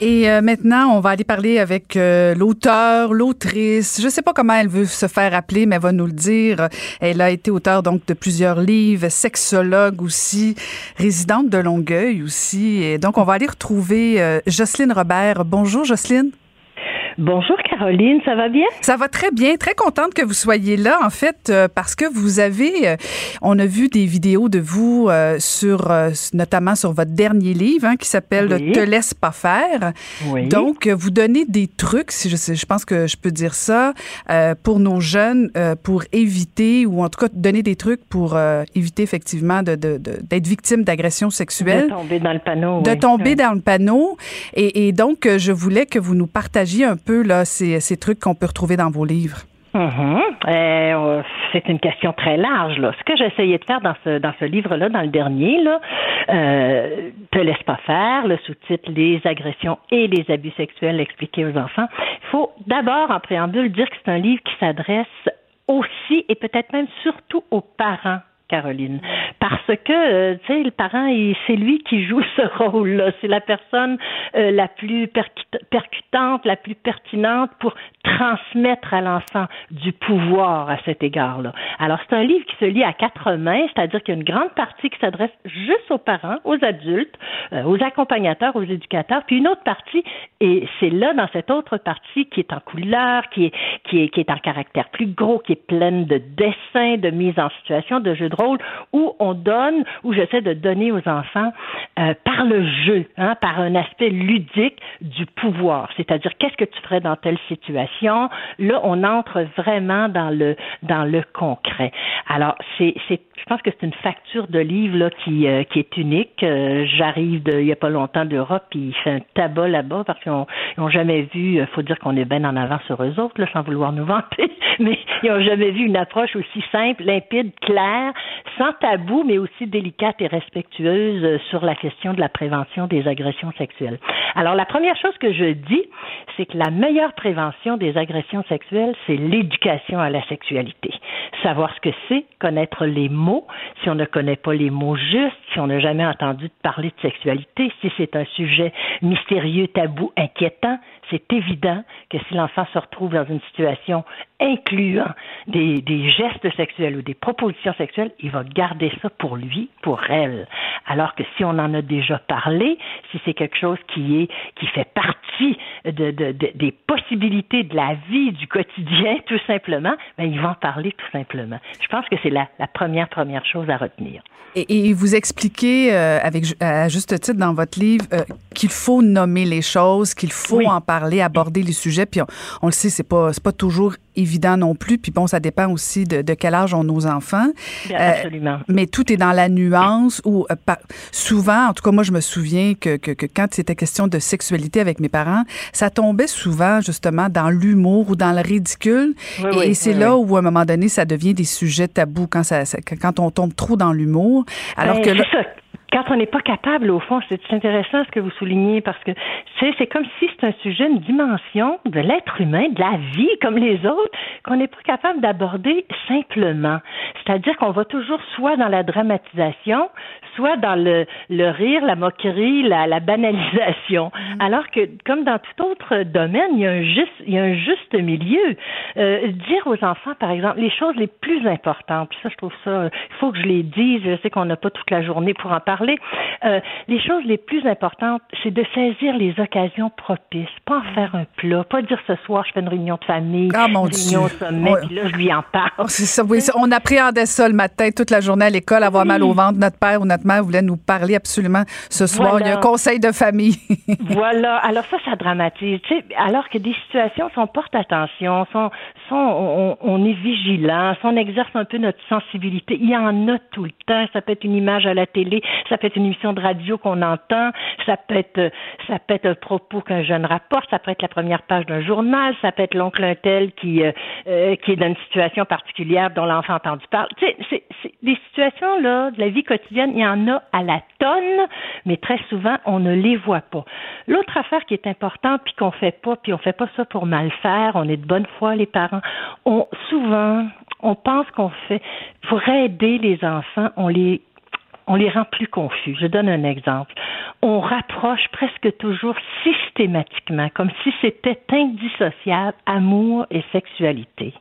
Et euh, maintenant, on va aller parler avec euh, l'auteur, l'autrice. Je sais pas comment elle veut se faire appeler, mais elle va nous le dire. Elle a été auteure donc de plusieurs livres, sexologue aussi, résidente de Longueuil aussi. Et donc, on va aller retrouver euh, Jocelyne Robert. Bonjour, Jocelyne. Bonjour Caroline, ça va bien? Ça va très bien. Très contente que vous soyez là, en fait, euh, parce que vous avez, euh, on a vu des vidéos de vous euh, sur, notamment sur votre dernier livre, hein, qui s'appelle Te laisse pas faire. Oui. Donc, vous donnez des trucs, si je, je pense que je peux dire ça, pour nos jeunes, pour éviter, ou en tout cas donner des trucs pour éviter effectivement de, de, d'être victime d'agressions sexuelles. De tomber dans le panneau. De tomber dans le panneau. Et, et donc, je voulais que vous nous partagiez un peu là ces, ces trucs qu'on peut retrouver dans vos livres? Mm-hmm. Euh, c'est une question très large. Ce que j'essayais de faire dans ce, dans ce livre-là, dans le dernier, euh, te laisse pas faire, le sous-titre Les agressions et les abus sexuels expliqués aux enfants. Il faut d'abord, en préambule, dire que c'est un livre qui s'adresse aussi et peut-être même surtout aux parents Caroline. Parce que, euh, tu sais, le parent, c'est lui qui joue ce rôle-là. C'est la personne euh, la plus percutante, la plus pertinente pour transmettre à l'enfant du pouvoir à cet égard-là. Alors, c'est un livre qui se lit à quatre mains, c'est-à-dire qu'il y a une grande partie qui s'adresse juste aux parents, aux adultes, euh, aux accompagnateurs, aux éducateurs, puis une autre partie, et c'est là, dans cette autre partie, qui est en couleur, qui est, qui est, qui est en caractère plus gros, qui est pleine de dessins, de mise en situation, de jeux de rôle, où on donne, où j'essaie de donner aux enfants, euh, par le jeu, hein, par un aspect ludique du pouvoir, c'est-à-dire qu'est-ce que tu ferais dans telle situation, Là, on entre vraiment dans le dans le concret. Alors, c'est, je pense que c'est une facture de livre là, qui, euh, qui est unique. Euh, j'arrive il n'y a pas longtemps d'Europe, puis il fait un tabac là-bas parce qu'ils n'ont jamais vu, euh, faut dire qu'on est bien en avant sur eux autres, là, sans vouloir nous vanter, mais ils n'ont jamais vu une approche aussi simple, limpide, claire, sans tabou, mais aussi délicate et respectueuse sur la question de la prévention des agressions sexuelles. Alors, la première chose que je dis, c'est que la meilleure prévention des agressions sexuelles, c'est l'éducation à la sexualité. Savoir ce que c'est, connaître les mots, si on ne connaît pas les mots justes, si on n'a jamais entendu parler de sexualité, si c'est un sujet mystérieux, tabou, inquiétant, c'est évident que si l'enfant se retrouve dans une situation incluant des, des, gestes sexuels ou des propositions sexuelles, il va garder ça pour lui, pour elle. Alors que si on en a déjà parlé, si c'est quelque chose qui est qui fait partie de, de, des possibilités de la vie du quotidien, tout simplement, ben ils vont en parler tout simplement. Je pense que c'est la, la, première première chose à retenir. Et, et vous expliquez euh, avec à juste titre dans votre livre euh, qu'il faut nommer les choses, qu'il faut en parler, aborder les sujets. Puis on, on le sait, c'est pas c'est pas toujours évident non plus. Puis bon, ça dépend aussi de, de quel âge ont nos enfants. Bien, euh, absolument. Mais tout est dans la nuance où euh, souvent, en tout cas moi je me souviens que, que, que quand c'était question de sexualité avec mes parents, ça tombait souvent justement dans l'humour ou dans le ridicule. Oui, et oui, c'est oui, là où à un moment donné ça devient des sujets tabous quand ça, ça quand on tombe trop dans l'humour. Alors Ben, que là, c'est ça. Quand on n'est pas capable, au fond, c'est intéressant ce que vous soulignez parce que c'est comme si c'est un sujet, une dimension de l'être humain, de la vie comme les autres, qu'on n'est pas capable d'aborder simplement. C'est-à-dire qu'on va toujours soit dans la dramatisation, soit dans le, le rire, la moquerie, la, la banalisation. Alors que, comme dans tout autre domaine, il y a un juste, il y a un juste milieu. Euh, dire aux enfants, par exemple, les choses les plus importantes, puis ça, je trouve ça, il faut que je les dise, je sais qu'on n'a pas toute la journée pour en parler. Euh, les choses les plus importantes, c'est de saisir les occasions propices, pas en faire un plat, pas dire ce soir, je fais une réunion de famille, Ah, mon une réunion au sommet, Ouais. puis là, je lui en parle. c'est ça, oui, on appréhendait ça le matin, toute la journée à l'école, avoir mal au ventre. Notre père ou notre voulait nous parler absolument ce soir. Voilà. Il y a un conseil de famille. voilà. Alors ça, ça dramatise. Tu sais, alors que des situations, si on porte attention, si on, si on, on- on est vigilant, si on exerce un peu notre sensibilité, il y en a tout le temps. Ça peut être une image à la télé, ça peut être une émission de radio qu'on entend, ça peut être, ça peut être un propos qu'un jeune rapporte, ça peut être la première page d'un journal, ça peut être l'oncle un tel qui, euh, euh, qui est dans une situation particulière dont l'enfant a entendu parler. Tu sais, c'est, c'est, des situations là de la vie quotidienne, il y en a à la tonne, mais très souvent on ne les voit pas. L'autre affaire qui est importante puis qu'on fait pas, puis on fait pas ça pour mal faire, on est de bonne foi les parents. On souvent on pense qu'on fait pour aider les enfants, on les on les rend plus confus. Je donne un exemple. On rapproche presque toujours systématiquement, comme si c'était indissociable, amour et sexualité.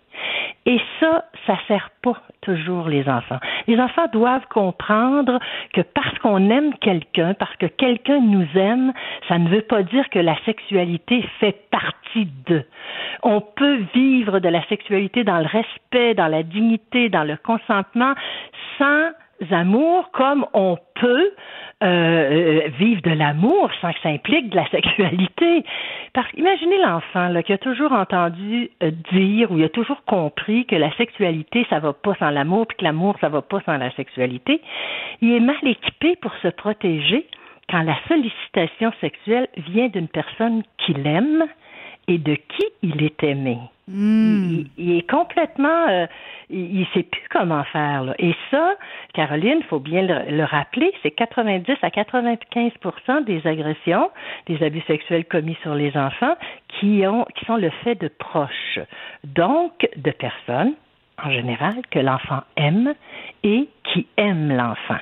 Et ça, ça sert pas toujours les enfants. Les enfants doivent comprendre que parce qu'on aime quelqu'un, parce que quelqu'un nous aime, ça ne veut pas dire que la sexualité fait partie d'eux. On peut vivre de la sexualité dans le respect, dans la dignité, dans le consentement, sans amour, comme on peut euh, euh, vivre de l'amour sans que ça implique de la sexualité. Parce imaginez l'enfant là, qui a toujours entendu euh, dire ou il a toujours compris que la sexualité, ça va pas sans l'amour, puis que l'amour, ça va pas sans la sexualité. Il est mal équipé pour se protéger quand la sollicitation sexuelle vient d'une personne qu'il aime et de qui il est aimé. Hmm. Il, est complètement, euh, il, ne sait plus comment faire. Là. Et ça, Caroline, faut bien le, rappeler, c'est 90 à 95% des agressions, des abus sexuels commis sur les enfants, qui ont, qui sont le fait de proches, donc de personnes en général que l'enfant aime et qui aiment l'enfant.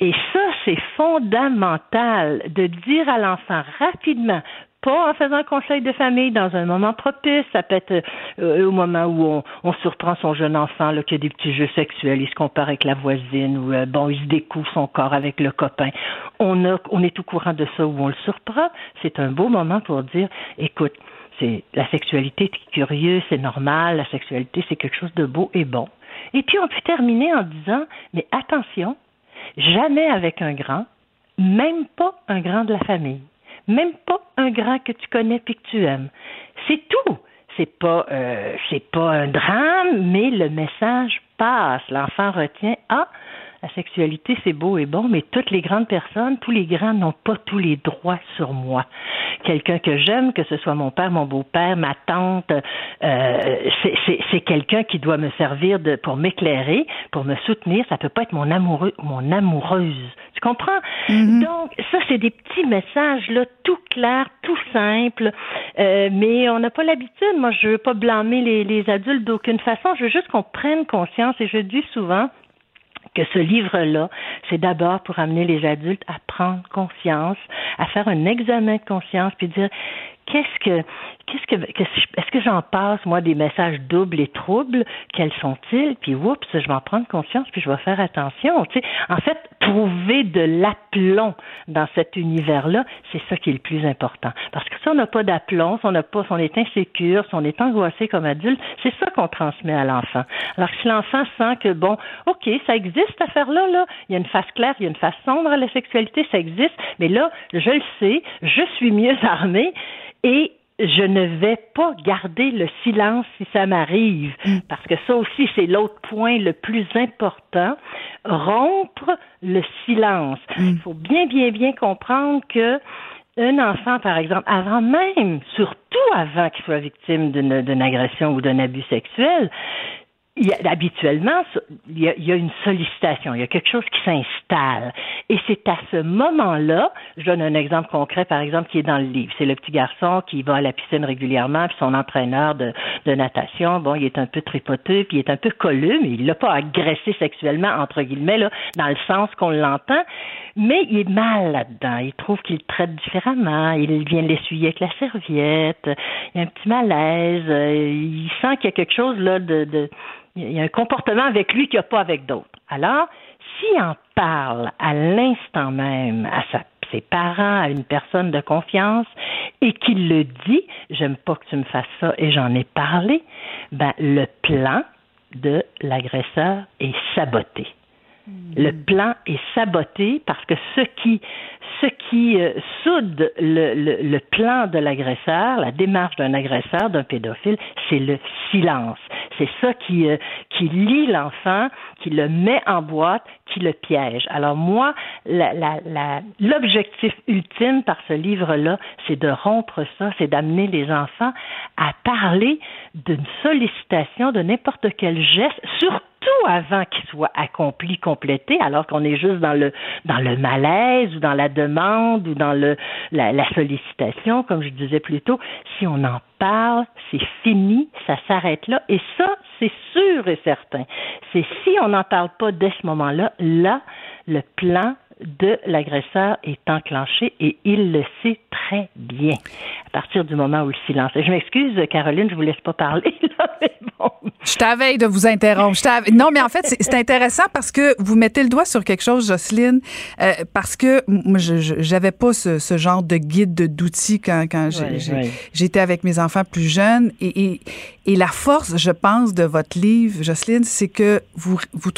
Et ça, c'est fondamental de dire à l'enfant rapidement, pas en faisant un conseil de famille dans un moment propice. Ça peut être euh, au moment où on, surprend son jeune enfant là, qui a des petits jeux sexuels, il se compare avec la voisine ou euh, bon, il se découvre son corps avec le copain. On, est au courant de ça où on le surprend. C'est un beau moment pour dire, écoute, c'est la sexualité est curieux, c'est normal, la sexualité c'est quelque chose de beau et bon. Et puis on peut terminer en disant, mais attention, jamais avec un grand, même pas un grand de la famille même pas un grand que tu connais puis que tu aimes. C'est tout. C'est pas, euh, c'est pas un drame, mais le message passe. L'enfant retient ah la sexualité, c'est beau et bon, mais toutes les grandes personnes, tous les grands n'ont pas tous les droits sur moi. Quelqu'un que j'aime, que ce soit mon père, mon beau-père, ma tante, euh, c'est quelqu'un qui doit me servir de, pour m'éclairer, pour me soutenir. Ça peut pas être mon amoureux ou mon amoureuse. Tu comprends? Mm-hmm. Donc, ça, c'est des petits messages, là, tout clairs, tout simples, euh, mais on n'a pas l'habitude. Moi, je veux pas blâmer les, les adultes d'aucune façon. Je veux juste qu'on prenne conscience, et je dis souvent, que ce livre-là, c'est d'abord pour amener les adultes à prendre conscience, à faire un examen de conscience, puis dire qu'est-ce que qu'est-ce que est-ce que j'en passe moi des messages doubles et troubles? Quels sont-ils? Puis oups je vais en prendre conscience puis je vais faire attention tu sais. En fait trouver de l'aplomb dans cet univers là c'est ça qui est le plus important. Parce que si on n'a pas d'aplomb si on n'a pas si on est insécure si on est angoissé comme adulte c'est ça qu'on transmet à l'enfant. Alors si l'enfant sent que bon ok ça existe cette affaire là. Là il y a une face claire il y a une face sombre à la sexualité ça existe. Mais là je le sais je suis mieux armé et je ne vais pas garder le silence si ça m'arrive, mm. parce que ça aussi, c'est l'autre point le plus important, rompre le silence. Mm. Il faut bien, bien, bien comprendre que un enfant, par exemple, avant même, surtout avant qu'il soit victime d'une agression ou d'un abus sexuel, il y a, habituellement, il y, a, il y, a, une sollicitation, il y a quelque chose qui s'installe. Et c'est à ce moment-là, je donne un exemple concret, par exemple, qui est dans le livre. C'est le petit garçon qui va à la piscine régulièrement, puis son entraîneur de, de natation, bon, il est un peu tripoteux, puis il est un peu colleux, mais il l'a pas agressé sexuellement, entre guillemets, là, dans le sens qu'on l'entend, mais il est mal là-dedans. Il trouve qu'il traite différemment, il vient l'essuyer avec la serviette, il y a un petit malaise, il sent qu'il y a quelque chose là de, de il y a un comportement avec lui qu'il n'y a pas avec d'autres. Alors, s'il en parle à l'instant même à ses parents, à une personne de confiance, et qu'il le dit, j'aime pas que tu me fasses ça et j'en ai parlé, ben, le plan de l'agresseur est saboté. Hmm. Le plan est saboté parce que ce qui, ce qui euh, soude le, le, le, plan de l'agresseur, la démarche d'un agresseur, d'un pédophile, c'est le silence. C'est ça qui, euh, qui lie l'enfant, qui le met en boîte, qui le piège. Alors moi, l'objectif ultime par ce livre-là, c'est de rompre ça, c'est d'amener les enfants à parler d'une sollicitation de n'importe quel geste, surtout avant qu'il soit accompli, complété, alors qu'on est juste dans le dans le malaise ou dans la demande ou dans le la, la sollicitation, comme je disais plus tôt. Si on en parle, c'est fini, ça s'arrête là. Et ça, c'est sûr et certain. C'est si on n'en parle pas dès ce moment-là, là, le plan de l'agresseur est enclenché et il le sait très bien à partir du moment où le silence. Je m'excuse, Caroline, je vous laisse pas parler là, mais bon. Je t'avais de vous interrompre. Non, mais en fait, c'est intéressant parce que vous mettez le doigt sur quelque chose, Jocelyne, euh, parce que moi, je j'avais pas ce, ce, genre de guide d'outils quand, quand j'étais avec mes enfants plus jeunes. Et, et, et, la force, je pense, de votre livre, Jocelyne, c'est que vous, vous,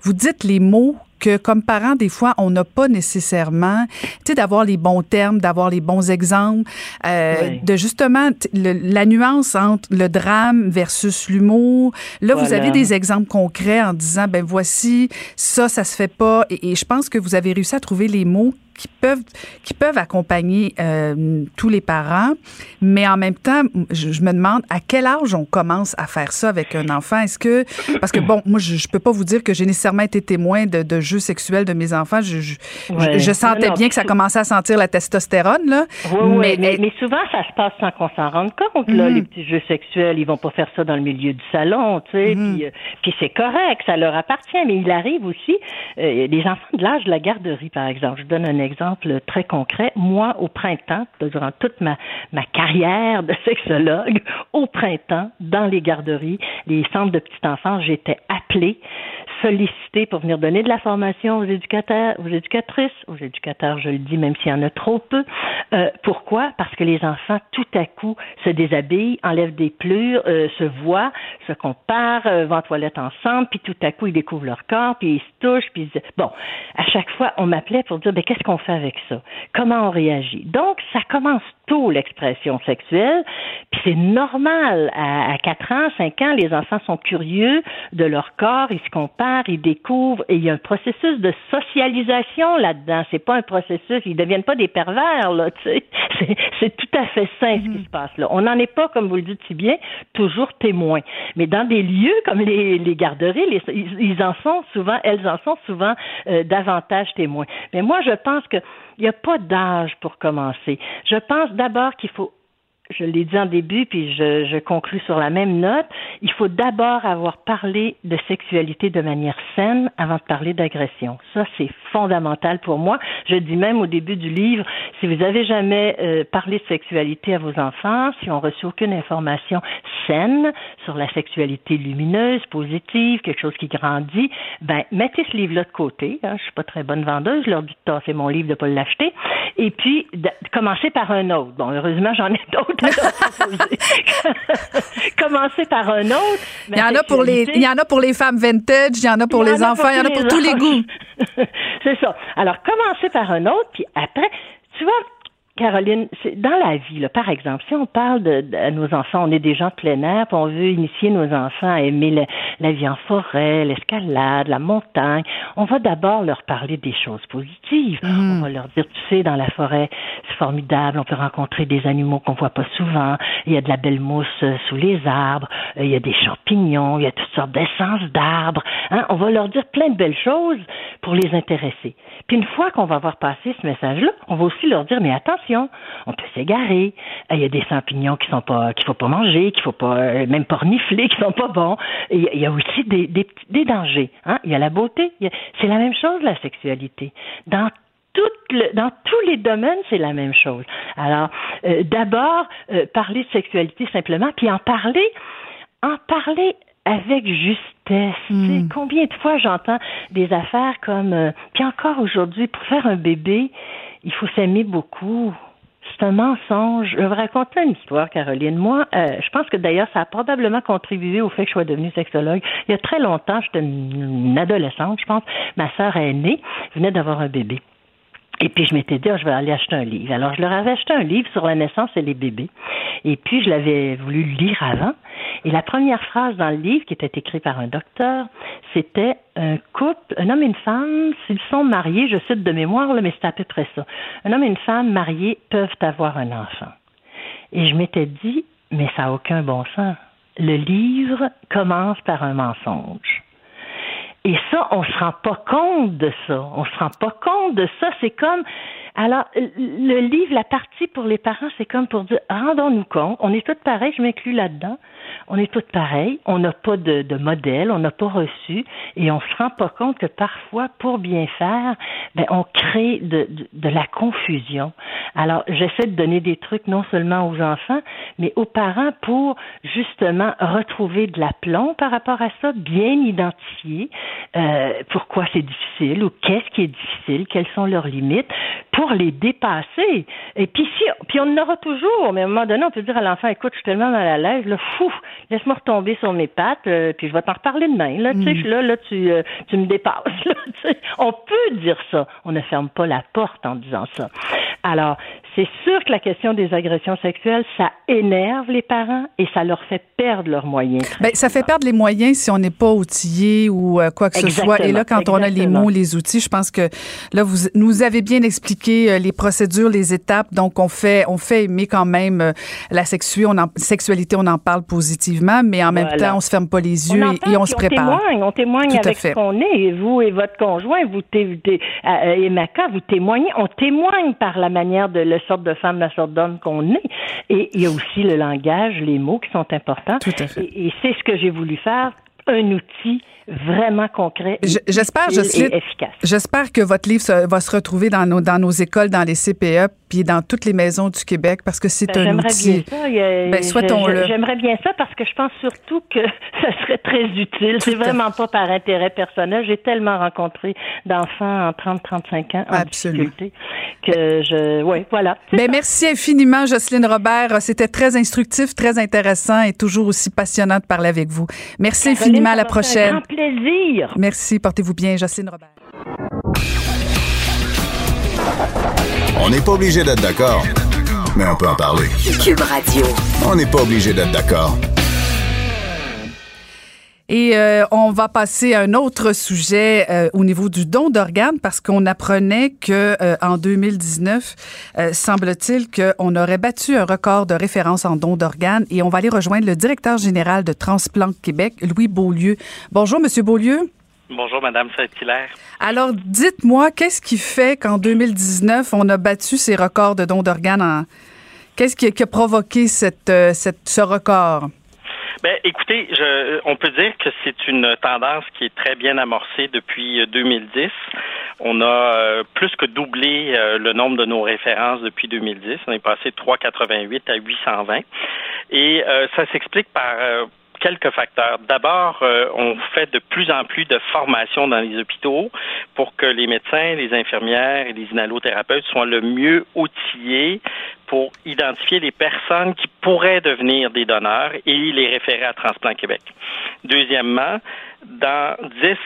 vous dites les mots que comme parents, des fois, on n'a pas nécessairement, tu sais, d'avoir les bons termes, d'avoir les bons exemples, euh, de justement la nuance entre le drame versus l'humour. Là, vous avez des exemples concrets en disant, ben voici, ça, ça se fait pas. Et, et je pense que vous avez réussi à trouver les mots qui peuvent qui peuvent accompagner euh, tous les parents, mais en même temps, je, me demande à quel âge on commence à faire ça avec un enfant? Est-ce que parce que bon, moi je, je peux pas vous dire que j'ai nécessairement été témoin de, de, jeux sexuels de mes enfants. Je, je sentais bien que ça commençait à sentir la testostérone là. Oui, mais, mais, souvent ça se passe sans qu'on s'en rende compte. Là, mhm. les petits jeux sexuels, ils vont pas faire ça dans le milieu du salon, tu sais. Mhm. Puis, euh, puis c'est correct, ça leur appartient. Mais il arrive aussi euh, des enfants de l'âge de la garderie, par exemple. Je donne un exemple très concret. Moi, au printemps, durant toute ma, carrière de sexologue, au printemps, dans les garderies, les centres de petite enfance, j'étais appelée, sollicitée pour venir donner de la formation aux éducateurs, aux éducatrices, aux éducateurs, je le dis, même s'il y en a trop peu. Euh, pourquoi? Parce que les enfants, tout à coup, se déshabillent, enlèvent des plures, euh, se voient, se comparent, euh, vont en toilette ensemble, puis tout à coup, ils découvrent leur corps, puis ils se touchent, puis ils... bon, à chaque fois, on m'appelait pour dire, ben, qu'est-ce qu'on fait avec ça? Comment on réagit? Donc, ça commence tôt, l'expression sexuelle, puis c'est normal. À, à 4 ans, 5 ans, les enfants sont curieux de leur corps, ils se comparent, ils découvrent, et il y a un processus de socialisation là-dedans. C'est pas un processus, ils deviennent pas des pervers, là, tu sais. C'est tout à fait sain ce qui mm-hmm. se passe là. On n'en est pas, comme vous le dites si bien, toujours témoin. Mais dans des lieux comme les, les garderies, les, ils, en sont souvent, elles en sont souvent euh, davantage témoins. Mais moi, je pense que il n'y a pas d'âge pour commencer. Je pense d'abord qu'il faut je l'ai dit en début, puis je, je conclus sur la même note, il faut d'abord avoir parlé de sexualité de manière saine avant de parler d'agression. Ça, c'est fondamental pour moi. Je dis même au début du livre, si vous avez jamais euh, parlé de sexualité à vos enfants, si on reçu aucune information saine sur la sexualité lumineuse, positive, quelque chose qui grandit, ben mettez ce livre-là de côté. Hein, je suis pas très bonne vendeuse, je leur dis de tasser mon livre, de pas l'acheter, et puis de, commencer par un autre. Bon, heureusement, j'en ai d'autres Commencer par un autre. Il y en a pour les, il y en a pour les femmes vintage, il y en a pour les enfants, il y en a pour tous les goûts. C'est ça. Alors, commencer par un autre, puis après, tu vois, Caroline, dans la vie, là, par exemple, si on parle de, nos enfants, on est des gens de plein air, puis on veut initier nos enfants à aimer la vie en forêt, l'escalade, la montagne, on va d'abord leur parler des choses positives. Mm. On va leur dire, tu sais, dans la forêt, c'est formidable, on peut rencontrer des animaux qu'on voit pas souvent, il y a de la belle mousse euh, sous les arbres, euh, il y a des champignons, il y a toutes sortes d'essences d'arbres. Hein? On va leur dire plein de belles choses pour les intéresser. Puis une fois qu'on va avoir passé ce message-là, on va aussi leur dire, mais attention, on peut s'égarer. Il y a des champignons qui sont pas, qu'il faut pas manger, qu'il faut pas, euh, même pas renifler, qui sont pas bons. Il y a aussi des, des, des dangers. Hein? Il y a la beauté. C'est la même chose, la sexualité. Dans le, dans tous les domaines, c'est la même chose. Alors, euh, d'abord, euh, parler de sexualité simplement, puis en parler, en parler avec justesse. Hmm. Combien de fois j'entends des affaires comme, euh, puis encore aujourd'hui, pour faire un bébé, il faut s'aimer beaucoup. C'est un mensonge. Je vais vous raconter une histoire, Caroline. Moi, euh, je pense que d'ailleurs, ça a probablement contribué au fait que je sois devenue sexologue. Il y a très longtemps, j'étais une adolescente, je pense. Ma sœur aînée venait d'avoir un bébé. Et puis je m'étais dit, oh, je vais aller acheter un livre. Alors je leur avais acheté un livre sur la naissance et les bébés. Et puis je l'avais voulu lire avant. Et la première phrase dans le livre, qui était écrite par un docteur, c'était un couple, un homme et une femme, s'ils sont mariés, je cite de mémoire, mais c'est à peu près ça. Un homme et une femme mariés peuvent avoir un enfant. Et je m'étais dit, mais ça n'a aucun bon sens. Le livre commence par un mensonge. Et ça, on se rend pas compte de ça. On se rend pas compte de ça. C'est comme, alors, le livre, la partie pour les parents, c'est comme pour dire, rendons-nous compte, on est tous pareils, je m'inclus là-dedans. On est toutes pareilles, on n'a pas de, de, modèle, on n'a pas reçu, et on se rend pas compte que parfois, pour bien faire, ben, on crée de, de, de la confusion. Alors, j'essaie de donner des trucs non seulement aux enfants, mais aux parents pour justement retrouver de l'aplomb par rapport à ça, bien identifier euh, pourquoi c'est difficile ou qu'est-ce qui est difficile, quelles sont leurs limites, pour les dépasser. Et puis si, puis on en aura toujours, mais à un moment donné, on peut dire à l'enfant, écoute, je suis tellement mal à l'aise, là, fou, laisse-moi retomber sur mes pattes, euh, puis je vais t'en reparler demain. Là, tu sais, mm. là, là, tu, euh, tu me dépasses. Là, on peut dire ça. On ne ferme pas la porte en disant ça. Alors, c'est sûr que la question des agressions sexuelles, ça énerve les parents et ça leur fait perdre leurs moyens. Bien, ça fait perdre les moyens si on n'est pas outillé ou euh, quoi que ce soit. Et là, quand on a les mots, les outils, je pense que là, vous nous avez bien expliqué euh, les procédures, les étapes. Donc, on fait, on fait aimer quand même euh, la sexualité. On en, sexualité, on en parle positivement, mais en même temps, on se ferme pas les yeux et, on se prépare. On témoigne, on témoigne avec ce qu'on est. Et vous et votre conjoint, vous et Maca, vous témoignez. On témoigne par la manière de le sorte de femme, la sorte d'homme qu'on est. Et il y a aussi le langage, les mots qui sont importants. Tout à fait. Et, et c'est ce que j'ai voulu faire, un outil vraiment concret j'espère et efficace. J'espère que votre livre va se retrouver dans nos, dans nos écoles, dans les CPE, puis dans toutes les maisons du Québec, parce que c'est ben, un outil. Ben, souhaitons-le. J'aimerais bien ça parce que je pense surtout que ça serait très utile. C'est vraiment pas par intérêt personnel. J'ai tellement rencontré d'enfants en 30-35 ans en Absolument. difficulté que je... Oui, voilà. Ben, merci infiniment, Jocelyne Robert. C'était très instructif, très intéressant et toujours aussi passionnant de parler avec vous. Merci infiniment. À la prochaine plaisir. Merci. Portez-vous bien, Jocelyne Robert. On n'est pas obligé d'être d'accord, mais on peut en parler. Cube Radio. On n'est pas obligé d'être d'accord. Et euh, on va passer à un autre sujet euh, au niveau du don d'organes parce qu'on apprenait que euh, en 2019, semble-t-il qu'on aurait battu un record de référence en don d'organes et on va aller rejoindre le directeur général de Transplant Québec, Louis Beaulieu. Bonjour monsieur Beaulieu. Bonjour Madame Saint-Hilaire. Alors dites-moi qu'est-ce qui fait qu'en 2019 on a battu ces records de don d'organes en... Qu'est-ce qui, a provoqué cette, cette, ce record? Ben, écoutez, je, on peut dire que c'est une tendance qui est très bien amorcée depuis 2010. Euh, on a euh, plus que doublé euh, le nombre de nos références depuis 2010. On est passé de 388 à 820. Et ça s'explique par quelques facteurs. D'abord, on fait de plus en plus de formations dans les hôpitaux pour que les médecins, les infirmières et les inhalothérapeutes soient le mieux outillés pour identifier les personnes qui pourraient devenir des donneurs et les référer à Transplant Québec. Deuxièmement, dans dix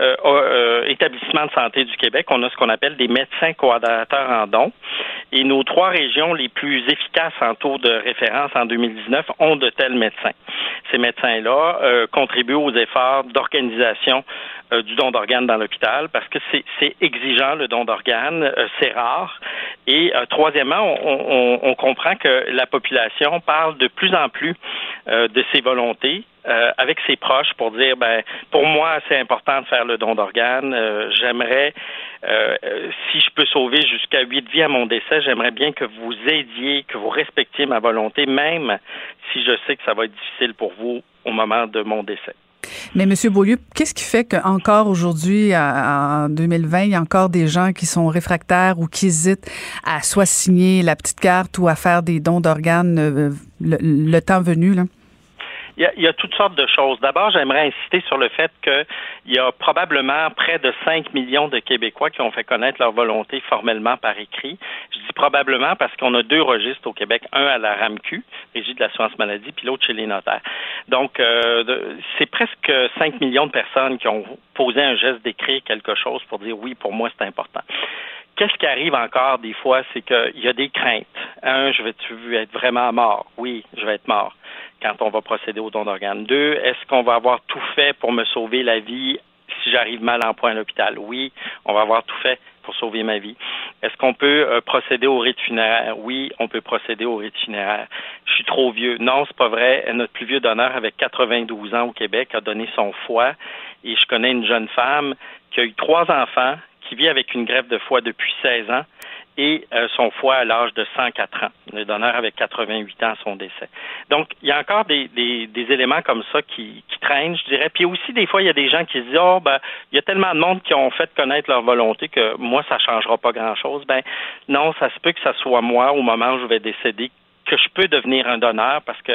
euh, euh, établissements de santé du Québec, on a ce qu'on appelle des médecins coordonnateurs en dons. Et nos trois régions les plus efficaces en taux de référence en 2019 ont de tels médecins. Ces médecins-là euh, contribuent aux efforts d'organisation du don d'organes dans l'hôpital parce que c'est exigeant le don d'organes, c'est rare. Et troisièmement, on, on, comprend que la population parle de plus en plus de ses volontés euh, avec ses proches pour dire ben pour moi c'est important de faire le don d'organes. Euh, j'aimerais euh, si je peux sauver jusqu'à huit vies à mon décès, j'aimerais bien que vous aidiez, que vous respectiez ma volonté, même si je sais que ça va être difficile pour vous au moment de mon décès. Mais Monsieur Beaulieu, qu'est-ce qui fait qu'encore aujourd'hui, en 2020, il y a encore des gens qui sont réfractaires ou qui hésitent à soit signer la petite carte ou à faire des dons d'organes le, temps venu là? Il y, a, toutes sortes de choses. D'abord, j'aimerais insister sur le fait qu'il y a probablement près de 5 millions de Québécois qui ont fait connaître leur volonté formellement par écrit. Je dis probablement parce qu'on a deux registres au Québec, un à la RAMQ, Régie de l'assurance maladie, puis l'autre chez les notaires. Donc, euh, c'est presque 5 millions de personnes qui ont posé un geste d'écrire quelque chose pour dire oui, pour moi, c'est important. Qu'est-ce qui arrive encore des fois, c'est qu'il y a des craintes. Un, je vais-tu être vraiment mort? Oui, je vais être mort quand on va procéder au don d'organes. Deux, est-ce qu'on va avoir tout fait pour me sauver la vie si j'arrive mal en point à l'hôpital? Oui, on va avoir tout fait pour sauver ma vie. Est-ce qu'on peut euh, procéder au rite funéraire? Oui, on peut procéder au rite funéraire. Je suis trop vieux. Non, c'est pas vrai. Notre plus vieux donneur, avec 92 ans au Québec, a donné son foie. Et je connais une jeune femme qui a eu trois enfants, qui vit avec une greffe de foie depuis 16 ans et euh, son foie à l'âge de 104 ans. Le donneur avait 88 ans à son décès. Donc, il y a encore des, des, éléments comme ça qui, qui, traînent, je dirais. Puis aussi, des fois, il y a des gens qui se disent, oh, ben, il y a tellement de monde qui ont fait connaître leur volonté que moi, ça changera pas grand-chose. Ben, non, ça se peut que ça soit moi, au moment où je vais décéder, que je peux devenir un donneur parce que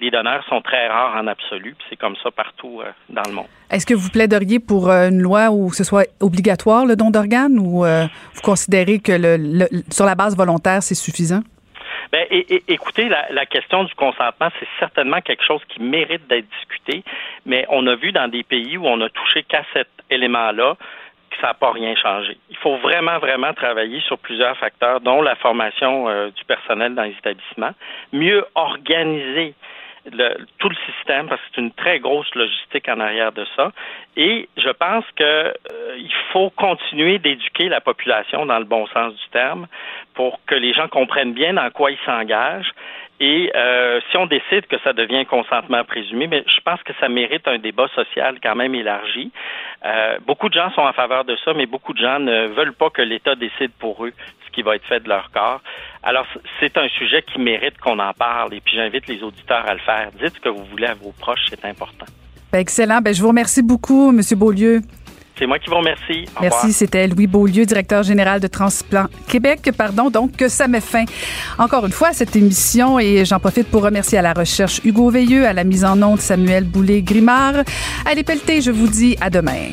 les donneurs sont très rares en absolu, puis c'est comme ça partout euh, dans le monde. Est-ce que vous plaideriez pour euh, une loi où ce soit obligatoire le don d'organes ou euh, vous considérez que le, sur la base volontaire, c'est suffisant? Bien, écoutez, la, la, question du consentement, c'est certainement quelque chose qui mérite d'être discuté, mais on a vu dans des pays où on a touché qu'à cet élément-là, ça n'a pas rien changé. Il faut vraiment, vraiment travailler sur plusieurs facteurs, dont la formation euh, du personnel dans les établissements, mieux organiser le, tout le système, parce que c'est une très grosse logistique en arrière de ça. Et je pense qu'il euh, faut continuer d'éduquer la population dans le bon sens du terme pour que les gens comprennent bien dans quoi ils s'engagent et euh, si on décide que ça devient consentement présumé, mais je pense que ça mérite un débat social quand même élargi. Euh, beaucoup de gens sont en faveur de ça, mais beaucoup de gens ne veulent pas que l'État décide pour eux ce qui va être fait de leur corps. Alors, c'est un sujet qui mérite qu'on en parle et puis j'invite les auditeurs à le faire. Dites ce que vous voulez à vos proches, c'est important. Ben, excellent. Ben, je vous remercie beaucoup, M. Beaulieu. C'est moi qui vous remercie. Merci. C'était Louis Beaulieu, directeur général de Transplant Québec. Pardon, donc, que ça met fin encore une fois à cette émission et j'en profite pour remercier à la recherche Hugo Veilleux, à la mise en onde Samuel Boulay-Grimard. Allez, Pelleté, je vous dis à demain.